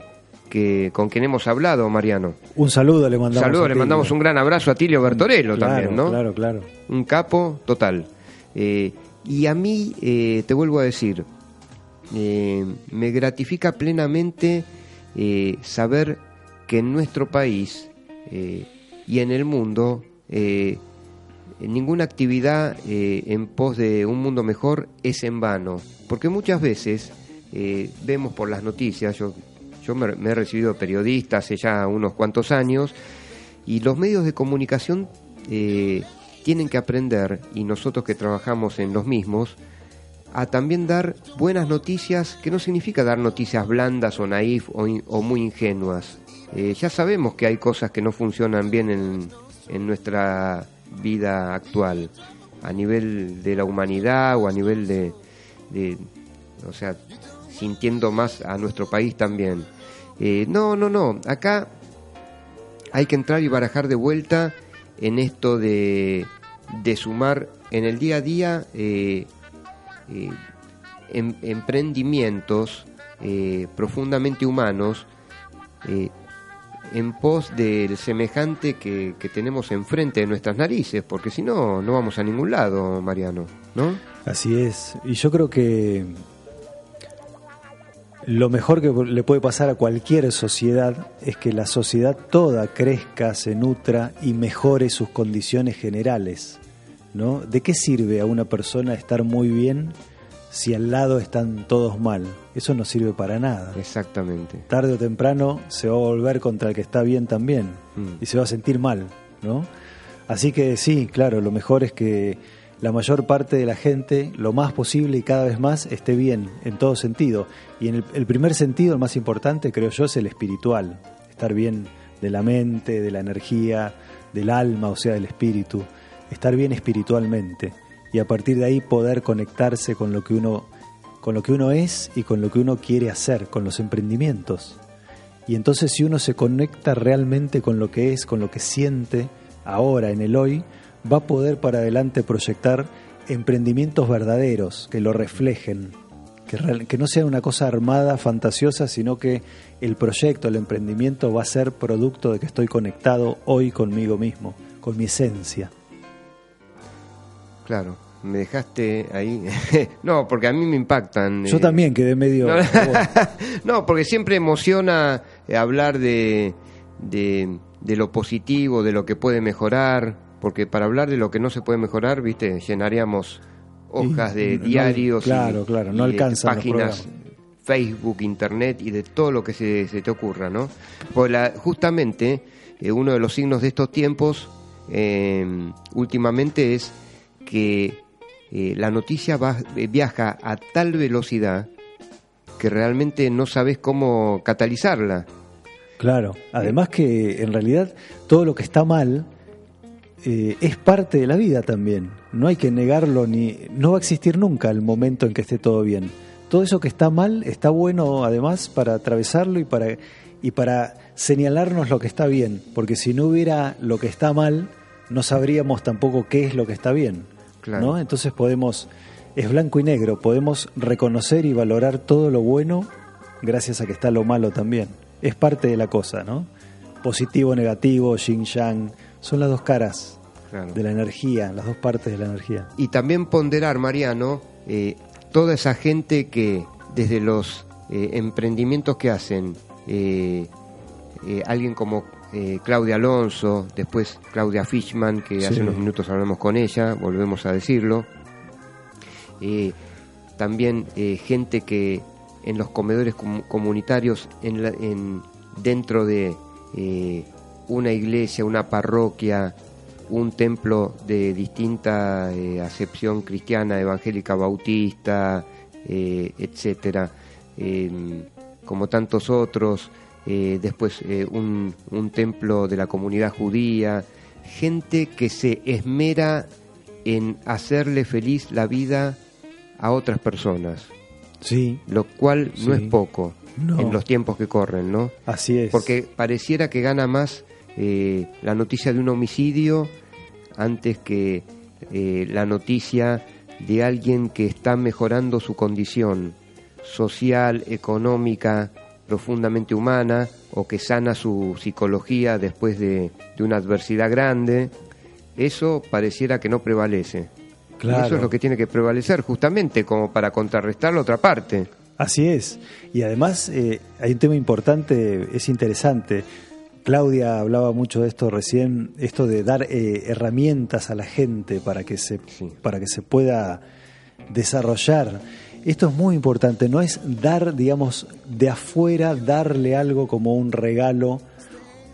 que, con quien hemos hablado, Mariano. Un saludo le mandamos. Un saludo, le mandamos un gran abrazo a Atilio Bertorello también, ¿no? Claro, claro. Un capo total. y a mí, te vuelvo a decir, eh, me gratifica plenamente eh, saber que en nuestro país eh, y en el mundo ninguna actividad en pos de un mundo mejor es en vano, porque muchas veces vemos por las noticias, yo, yo me, me, he recibido periodista hace ya unos cuantos años, y los medios de comunicación tienen que aprender, y nosotros que trabajamos en los mismos, a también dar buenas noticias, que no significa dar noticias blandas o naif o, muy ingenuas. Eh, ya sabemos que hay cosas que no funcionan bien en, en nuestra vida actual, a nivel de la humanidad o a nivel de, de o sea, sintiendo más a nuestro país también. Eh, no, no, no, acá hay que entrar y barajar de vuelta en esto de, de sumar en el día a día eh, eh, em, emprendimientos eh, profundamente humanos eh, en pos del semejante que, que, tenemos enfrente de nuestras narices, porque si no, no vamos a ningún lado, Mariano, ¿no? Así es, y yo creo que lo mejor que le puede pasar a cualquier sociedad es que la sociedad toda crezca, se nutra y mejore sus condiciones generales. ¿No? ¿De qué sirve a una persona estar muy bien si al lado están todos mal? Eso no sirve para nada. Exactamente. Tarde o temprano se va a volver contra el que está bien también mm. y se va a sentir mal, ¿no? Así que sí, claro, lo mejor es que la mayor parte de la gente, lo más posible y cada vez más, esté bien en todo sentido. Y en el, el primer sentido, el más importante, creo yo, es el espiritual. Estar bien de la mente, de la energía, del alma, o sea, del espíritu estar bien espiritualmente y a partir de ahí poder conectarse con lo que uno con lo que uno es y con lo que uno quiere hacer, con los emprendimientos. Y entonces si uno se conecta realmente con lo que es, con lo que siente ahora en el hoy, va a poder para adelante proyectar emprendimientos verdaderos que lo reflejen, que, que no sea una cosa armada, fantasiosa, sino que el proyecto, el emprendimiento va a ser producto de que estoy conectado hoy conmigo mismo, con mi esencia. Claro, me dejaste ahí. (laughs) no, porque a mí me impactan. Yo eh. también quedé medio. no, (laughs) porque siempre emociona eh, hablar de, de, lo positivo, de lo que puede mejorar, porque para hablar de lo que no se puede mejorar, viste, llenaríamos hojas de diarios, claro, claro, no alcanza páginas. Facebook, Internet y de todo lo que se, se te ocurra, ¿no? Pues la, justamente eh, uno de los signos de estos tiempos últimamente es que eh, la noticia va, eh, viaja a tal velocidad que realmente no sabes cómo catalizarla. Claro, además que en realidad todo lo que está mal eh, es parte de la vida también. No hay que negarlo ni no va a existir nunca el momento en que esté todo bien. Todo eso que está mal está bueno además para atravesarlo y para y para señalarnos lo que está bien, porque si no hubiera lo que está mal, no sabríamos tampoco qué es lo que está bien. Entonces podemos, es blanco y negro, podemos reconocer y valorar todo lo bueno gracias a que está lo malo también. Es parte de la cosa, ¿no? Positivo, negativo, yin yang, son las dos caras Claro. de la energía, las dos partes de la energía. Y también ponderar, Mariano, eh, toda esa gente que desde los eh, emprendimientos que hacen, eh, eh, alguien como eh, Claudia Alonso, después Claudia Fishman, que Sí. hace unos minutos hablamos con ella, volvemos a decirlo. Eh, también gente que en los comedores com- comunitarios, en la- en- dentro de una iglesia, una parroquia, un templo de distinta acepción cristiana, evangélica, bautista, etcétera, eh, como tantos otros, eh, después eh, un, un templo de la comunidad judía, gente que se esmera en hacerle feliz la vida a otras personas, Sí, lo cual no es poco No. en los tiempos que corren, ¿no? así es. Porque pareciera que gana más eh, la noticia de un homicidio antes que eh, la noticia de alguien que está mejorando su condición social, económica, profundamente humana, o que sana su psicología después de, de una adversidad grande. Eso pareciera que no prevalece. Y Claro. eso es lo que tiene que prevalecer, justamente como para contrarrestar la otra parte. Así es. Y además eh, hay un tema importante, es interesante. Claudia hablaba mucho de esto recién, esto de dar eh, herramientas a la gente para que se Sí. para que se pueda desarrollar. Esto es muy importante, no es dar, digamos, de afuera, darle algo como un regalo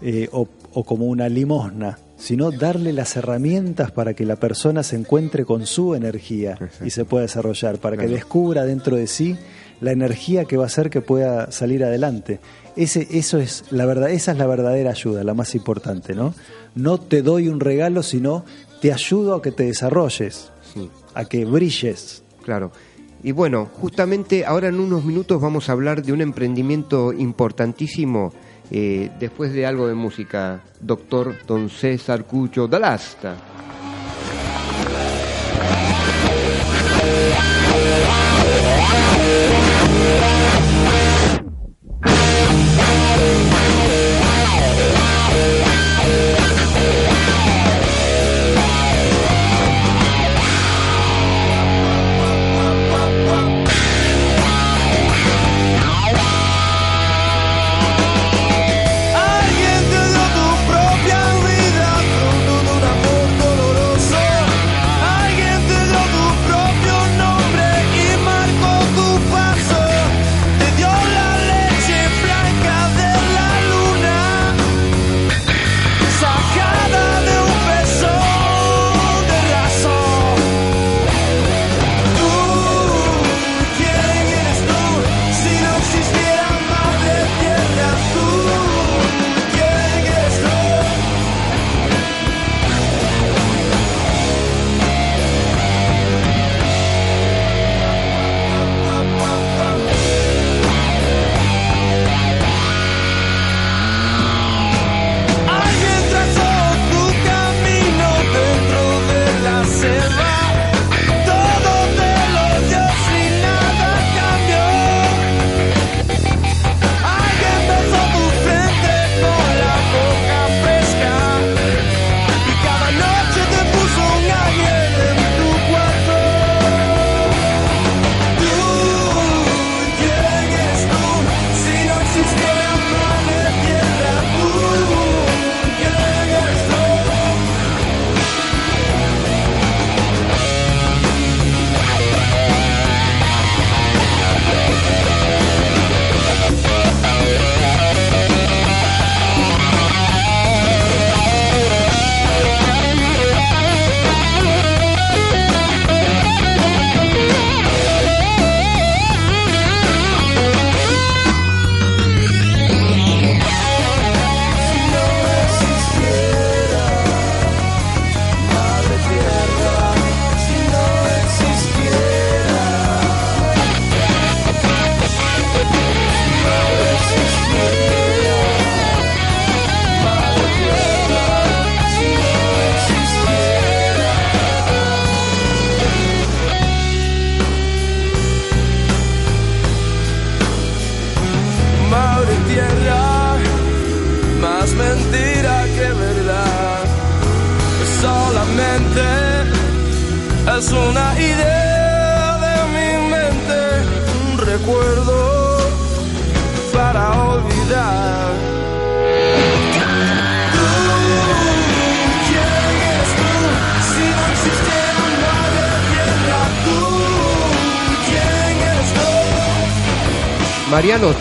eh, o, o como una limosna, sino darle las herramientas para que la persona se encuentre con su energía y se pueda desarrollar, para que descubra dentro de sí la energía que va a hacer que pueda salir adelante. Ese, eso es la verdad, esa es la verdadera ayuda, la más importante, ¿no? No te doy un regalo, sino te ayudo a que te desarrolles, Sí. a que brilles. Claro. Y bueno, justamente ahora en unos minutos vamos a hablar de un emprendimiento importantísimo. eh, después de algo de música, doctor Don César Cucho Dalasta.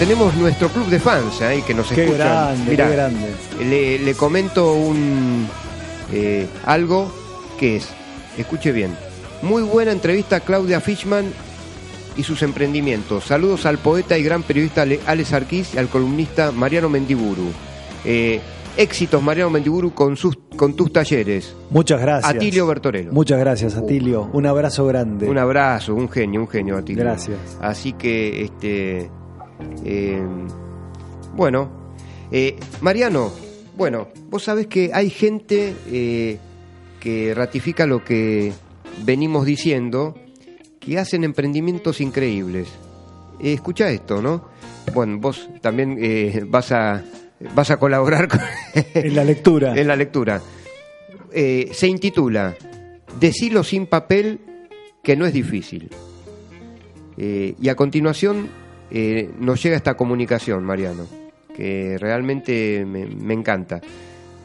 Tenemos nuestro club de fans ahí que nos Qué escuchan. grande, Mirá, qué grande. Le, le comento un eh, algo que es, escuche bien, muy buena entrevista a Claudia Fishman y sus emprendimientos. Saludos al poeta y gran periodista Ale- Alex Arquís y al columnista Mariano Mendiburu. Eh, éxitos Mariano Mendiburu con sus con tus talleres. Muchas gracias. Atilio Bertorello. Muchas gracias, Atilio. Un abrazo grande. Un abrazo, un genio, un genio, Atilio. Gracias. Así que, este, eh, bueno, eh, Mariano, bueno, vos sabés que hay gente eh, que ratifica lo que venimos diciendo, que hacen emprendimientos increíbles. Escucha esto, ¿no? Bueno, vos también vas a vas a colaborar con (laughs) En la lectura. en la lectura. Eh, se intitula Decilo sin papel que no es difícil. Eh, y a continuación eh, nos llega esta comunicación, Mariano, que realmente me, me encanta.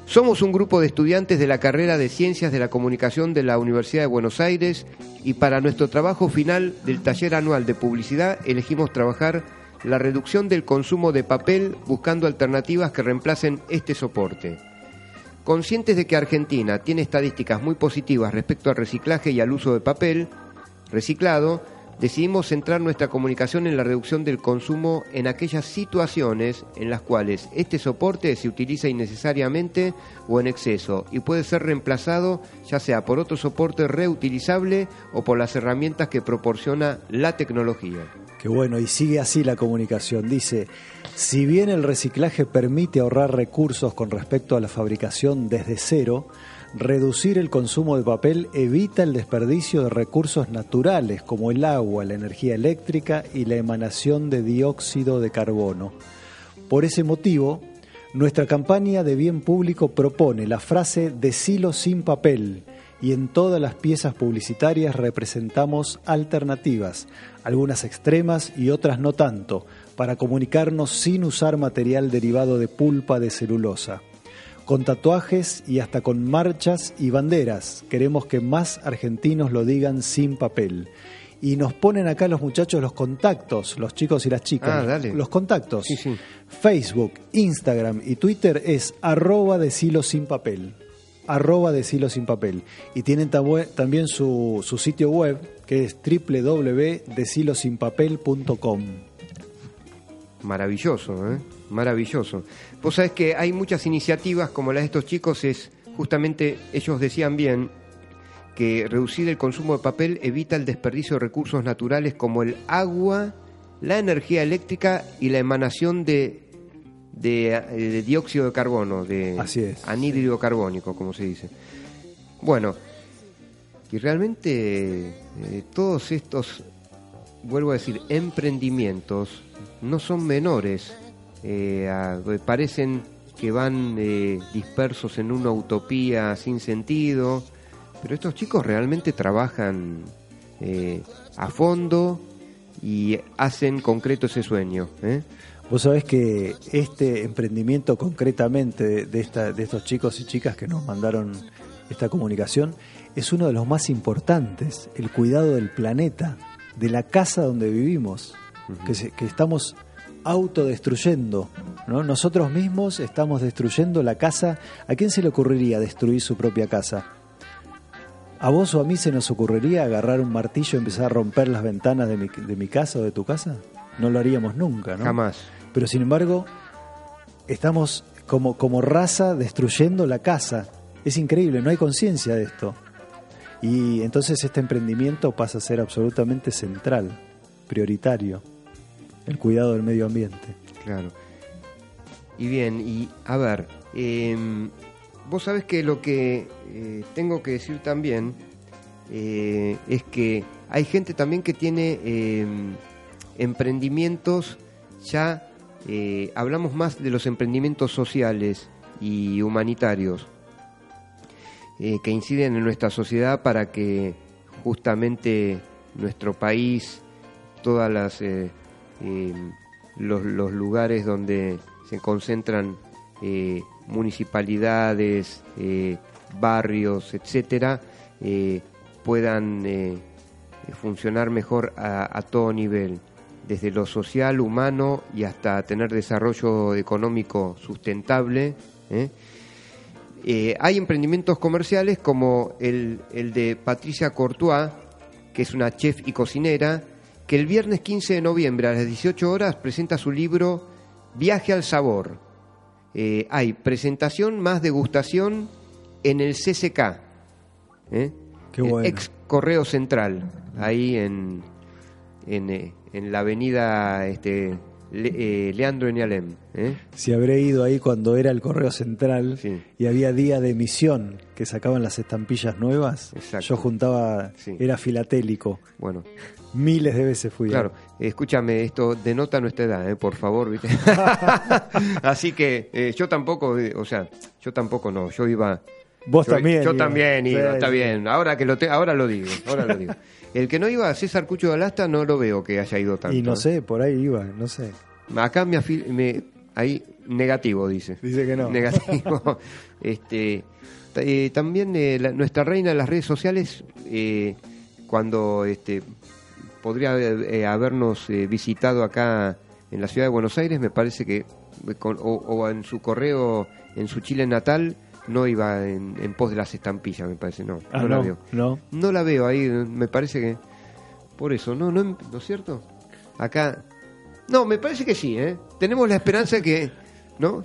Somos un grupo de estudiantes de la carrera de Ciencias de la Comunicación de la Universidad de Buenos Aires y para nuestro trabajo final del taller anual de publicidad elegimos trabajar la reducción del consumo de papel buscando alternativas que reemplacen este soporte. Conscientes de que Argentina tiene estadísticas muy positivas respecto al reciclaje y al uso de papel reciclado, decidimos centrar nuestra comunicación en la reducción del consumo en aquellas situaciones en las cuales este soporte se utiliza innecesariamente o en exceso y puede ser reemplazado ya sea por otro soporte reutilizable o por las herramientas que proporciona la tecnología. Qué bueno, y sigue así la comunicación. Dice, si bien el reciclaje permite ahorrar recursos con respecto a la fabricación desde cero, reducir el consumo de papel evita el desperdicio de recursos naturales como el agua, la energía eléctrica y la emanación de dióxido de carbono. Por ese motivo, nuestra campaña de bien público propone la frase Decilo sin papel y en todas las piezas publicitarias representamos alternativas, algunas extremas y otras no tanto, para comunicarnos sin usar material derivado de pulpa de celulosa. Con tatuajes y hasta con marchas y banderas, queremos que más argentinos lo digan sin papel. Y nos ponen acá los muchachos los contactos, los chicos y las chicas. Ah, dale. Los contactos. Sí, sí. Facebook, Instagram y Twitter es arroba decilo sin papel. Arroba decilo sin papel. Y tienen también su, su sitio web que es www.decilosinpapel.com. Maravilloso, ¿eh? Maravilloso. Vos sabés que hay muchas iniciativas como la de estos chicos, es justamente, ellos decían bien, que reducir el consumo de papel evita el desperdicio de recursos naturales como el agua, la energía eléctrica y la emanación de, de, eh, de dióxido de carbono, de Así es. anhídrido carbónico, como se dice. Bueno, y realmente eh, todos estos, vuelvo a decir, emprendimientos no son menores, eh, a- parecen que van eh, dispersos en una utopía sin sentido, pero estos chicos realmente trabajan eh, a fondo y hacen concreto ese sueño. Vos sabés que este emprendimiento concretamente de, esta- de estos chicos y chicas que nos mandaron esta comunicación es uno de los más importantes, el cuidado del planeta, de la casa donde vivimos, que, se- que estamos autodestruyendo. ¿no? Nosotros mismos estamos destruyendo la casa. ¿A quién se le ocurriría destruir su propia casa? ¿A vos o a mí se nos ocurriría agarrar un martillo y empezar a romper las ventanas de mi, de mi casa o de tu casa? No lo haríamos nunca, ¿no? Jamás. Pero sin embargo, estamos como, como raza destruyendo la casa. Es increíble, no hay conciencia de esto. Y entonces este emprendimiento pasa a ser absolutamente central, prioritario, el cuidado del medio ambiente. Claro. Y bien, y a ver, em, vos sabés que lo que eh, tengo que decir también eh, es que hay gente también que tiene em, emprendimientos ya, eh, hablamos más de los emprendimientos sociales y humanitarios que inciden en nuestra sociedad para que justamente nuestro país, todas las los, lugares donde se concentran eh, municipalidades, eh, barrios, etcétera, eh, puedan funcionar mejor a, todo nivel, desde lo social, humano y hasta tener desarrollo económico sustentable. hay emprendimientos comerciales como el, el de Patricia Courtois, que es una chef y cocinera, que el viernes 15 de noviembre a las 18 horas presenta su libro Viaje al Sabor. Eh, hay presentación más degustación en el CCK, ¿eh? Qué El bueno. ex Correo Central, ahí en, en, eh, en la avenida este, Le- eh, Leandro Enialem. ¿eh? Si habré ido ahí cuando era el correo central Sí. y había día de emisión que sacaban las estampillas nuevas, Exacto. yo juntaba, Sí. era filatélico. Bueno, Miles de veces fui. Claro, escúchame, esto denota nuestra edad, ¿eh? por favor, ¿viste? (laughs) Así que eh, yo tampoco, eh, o sea, yo tampoco no, yo iba... Vos yo, también. Yo también iba, Sí, está sí. bien, ahora que lo te, ahora lo digo, ahora lo digo. (laughs) El que no iba, César Cucho de Alasta, no lo veo que haya ido tanto. Y no ¿eh? sé, por ahí iba, no sé. Acá me, afil- me ahí negativo dice. Dice que no. (laughs) Negativo. (laughs) este eh, también eh, la- nuestra reina de las redes sociales eh, cuando este podría eh, habernos eh, visitado acá en la ciudad de Buenos Aires, me parece que con- o, o en su correo en su Chile natal no iba en, en pos de las estampillas, me parece, no, Ah, no la veo. no. No la veo ahí, me parece que. Por eso, ¿no? ¿No, ¿no es cierto? Acá. No, me parece que sí, ¿eh? Tenemos la esperanza que. ¿No?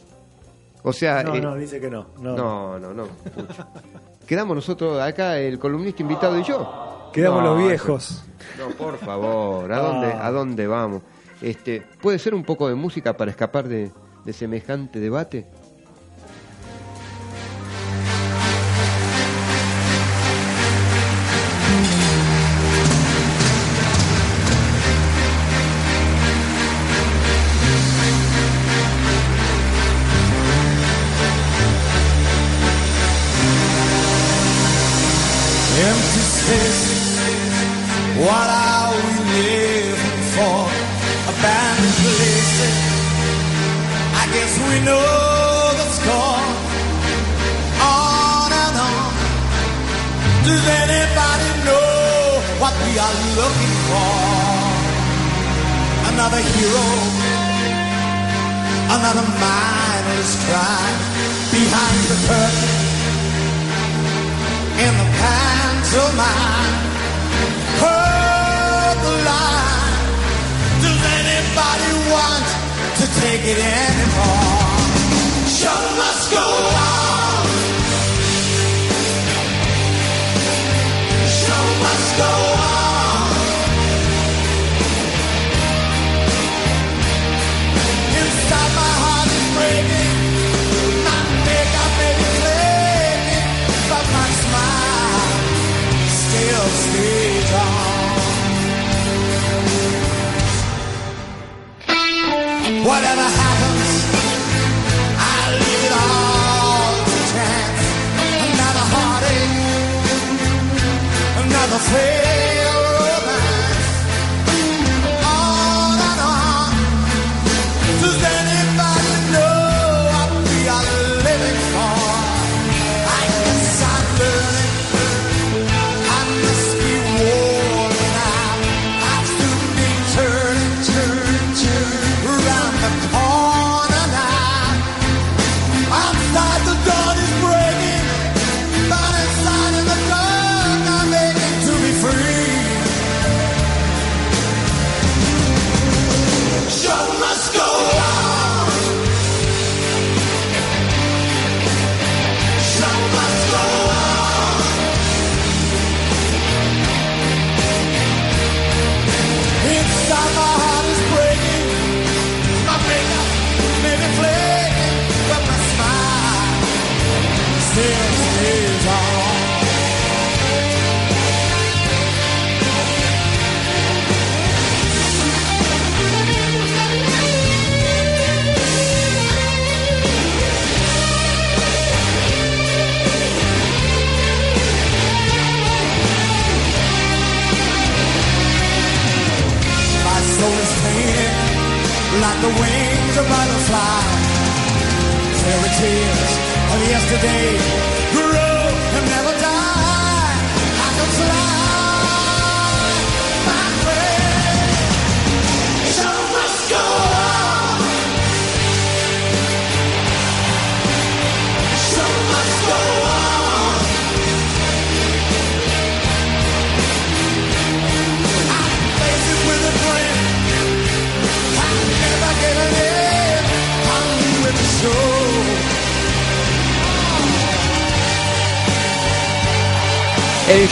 O sea. No, eh, no, dice que no. No, no, no. Quedamos nosotros acá, el columnista invitado y yo. Quedamos No, los viejos. No, por favor, ¿a dónde, Ah. ¿a dónde vamos? Este, ¿Puede ser un poco de música para escapar de, de semejante debate? We know the score. On and on, does anybody know what we are looking for? Another hero, another mindless crime behind the curtain in the pantomime. Heard the line. Does anybody want take it anymore? Show must go on. Show must go on. Whatever happens, I leave it all to chance. Another heartache, another failed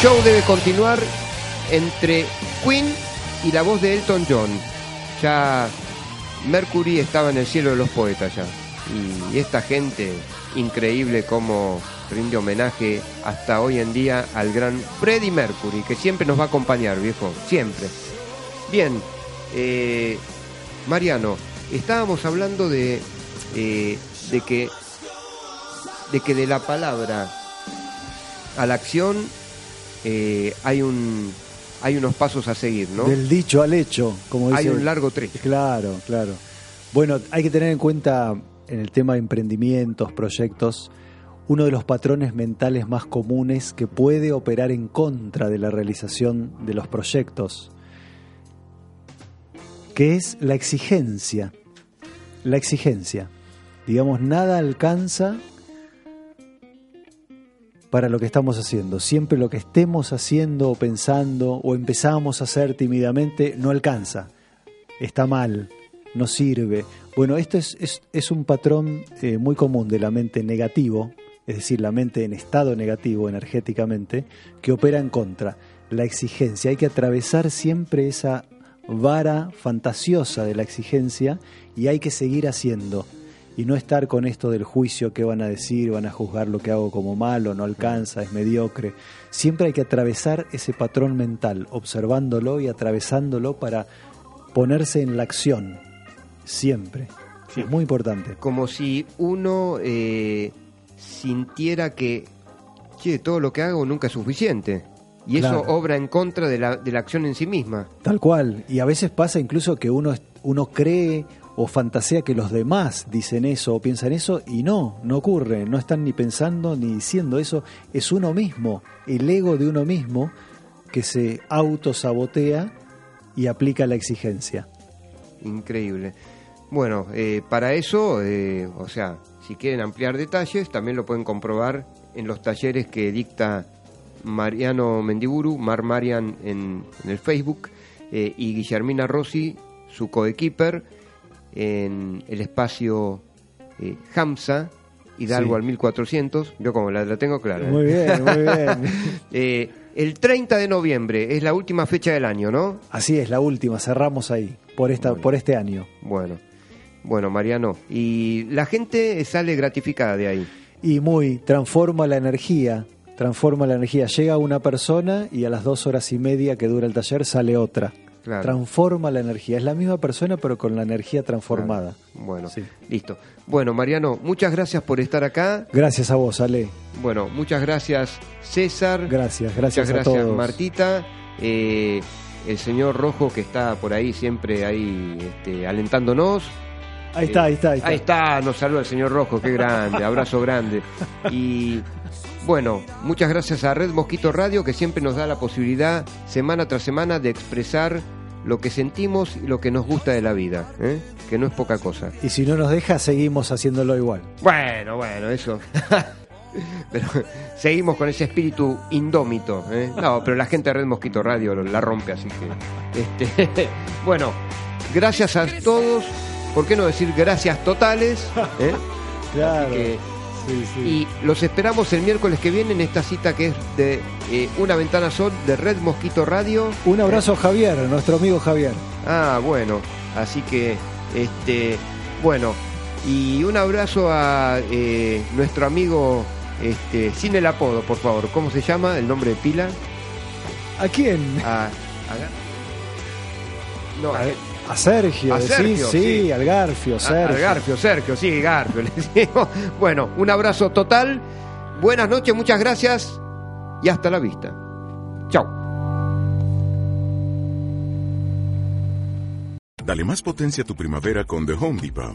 show debe continuar entre Queen y la voz de Elton John. Ya Mercury estaba en el cielo de los poetas ya. Y esta gente increíble como rinde homenaje hasta hoy en día al gran Freddie Mercury, que siempre nos va a acompañar, viejo, siempre. Bien, eh, Mariano, estábamos hablando de, eh, de que de que de la palabra a la acción eh, hay un hay unos pasos a seguir, ¿no? Del dicho al hecho, como dice. Hay un largo trecho. Claro, claro. Bueno, hay que tener en cuenta en el tema de emprendimientos, proyectos, uno de los patrones mentales más comunes que puede operar en contra de la realización de los proyectos, que es la exigencia. La exigencia. Digamos, nada alcanza para lo que estamos haciendo. Siempre lo que estemos haciendo o pensando o empezamos a hacer tímidamente no alcanza. Está mal, no sirve. Bueno, esto es, es, un patrón eh, muy común de la mente negativo, es decir, la mente en estado negativo energéticamente, que opera en contra. La exigencia. Hay que atravesar siempre esa vara fantasiosa de la exigencia y hay que seguir haciendo y no estar con esto del juicio que van a decir, van a juzgar lo que hago como malo, no alcanza, es mediocre. Siempre hay que atravesar ese patrón mental, observándolo y atravesándolo para ponerse en la acción. Siempre. Es muy importante. Como si uno eh, sintiera que, che, todo lo que hago nunca es suficiente. Y eso obra en contra de la, de la acción en sí misma. Tal cual. Y a veces pasa incluso que uno, uno cree o fantasea que los demás dicen eso o piensan eso y no, no ocurre. No están ni pensando ni diciendo eso. Es uno mismo, el ego de uno mismo que se autosabotea y aplica la exigencia. Increíble. Bueno, eh, para eso, eh, o sea, si quieren ampliar detalles, también lo pueden comprobar en los talleres que dicta Mariano Mendiburu, Mar Marian en, en el Facebook, eh, y Guillermina Rossi, su coequiper, en el espacio eh, Hamza, Hidalgo Sí. al 1400. Yo como la, la tengo clara. ¿eh? Muy bien, muy bien. (laughs) Eh, el 30 de noviembre es la última fecha del año, ¿no? Así es, la última, cerramos ahí, por, esta, por este año. Bueno, bueno, Mariano. Y la gente sale gratificada de ahí. Y muy, transforma la energía, transforma la energía. Llega una persona y a las dos horas y media que dura el taller sale otra. Claro. Transforma la energía. Es la misma persona pero con la energía transformada. Bueno, Sí. listo. Bueno, Mariano, muchas gracias por estar acá. Gracias a vos, Ale. Bueno, muchas gracias, César. Gracias, gracias, muchas gracias, a todos. Martita. Eh, el señor Rojo que está por ahí siempre ahí este, alentándonos. Ahí está, ahí está, ahí está. Ahí está, nos saluda el señor Rojo, qué grande, abrazo grande. Y (laughs) bueno, muchas gracias a Red Mosquito Radio que siempre nos da la posibilidad semana tras semana de expresar lo que sentimos y lo que nos gusta de la vida, ¿eh? que no es poca cosa. Y si no nos deja, seguimos haciéndolo igual. Bueno, bueno, eso. (laughs) pero seguimos con ese espíritu indómito. ¿eh? No, pero la gente de Red Mosquito Radio la rompe, así que. Este, (laughs) bueno, gracias a todos. ¿Por qué no decir gracias totales? ¿eh? (laughs) Claro. Así que- Sí, sí. y los esperamos el miércoles que viene en esta cita que es de eh, Una Ventana Sol de Red Mosquito Radio. Un abrazo Javier, nuestro amigo Javier. Ah, bueno, así que, este, bueno, y un abrazo a eh, nuestro amigo, este, sin el apodo, por favor, ¿cómo se llama? ¿El nombre de pila? ¿A quién? A, a- no, a, A Sergio, A Sergio, sí, sí. al Garfio, a- Sergio. a Garfio, Sergio, sí, Garfio, (laughs) digo. Bueno, un abrazo total, buenas noches, muchas gracias y hasta la vista. Chao. Dale más potencia a tu primavera con The Home Depot.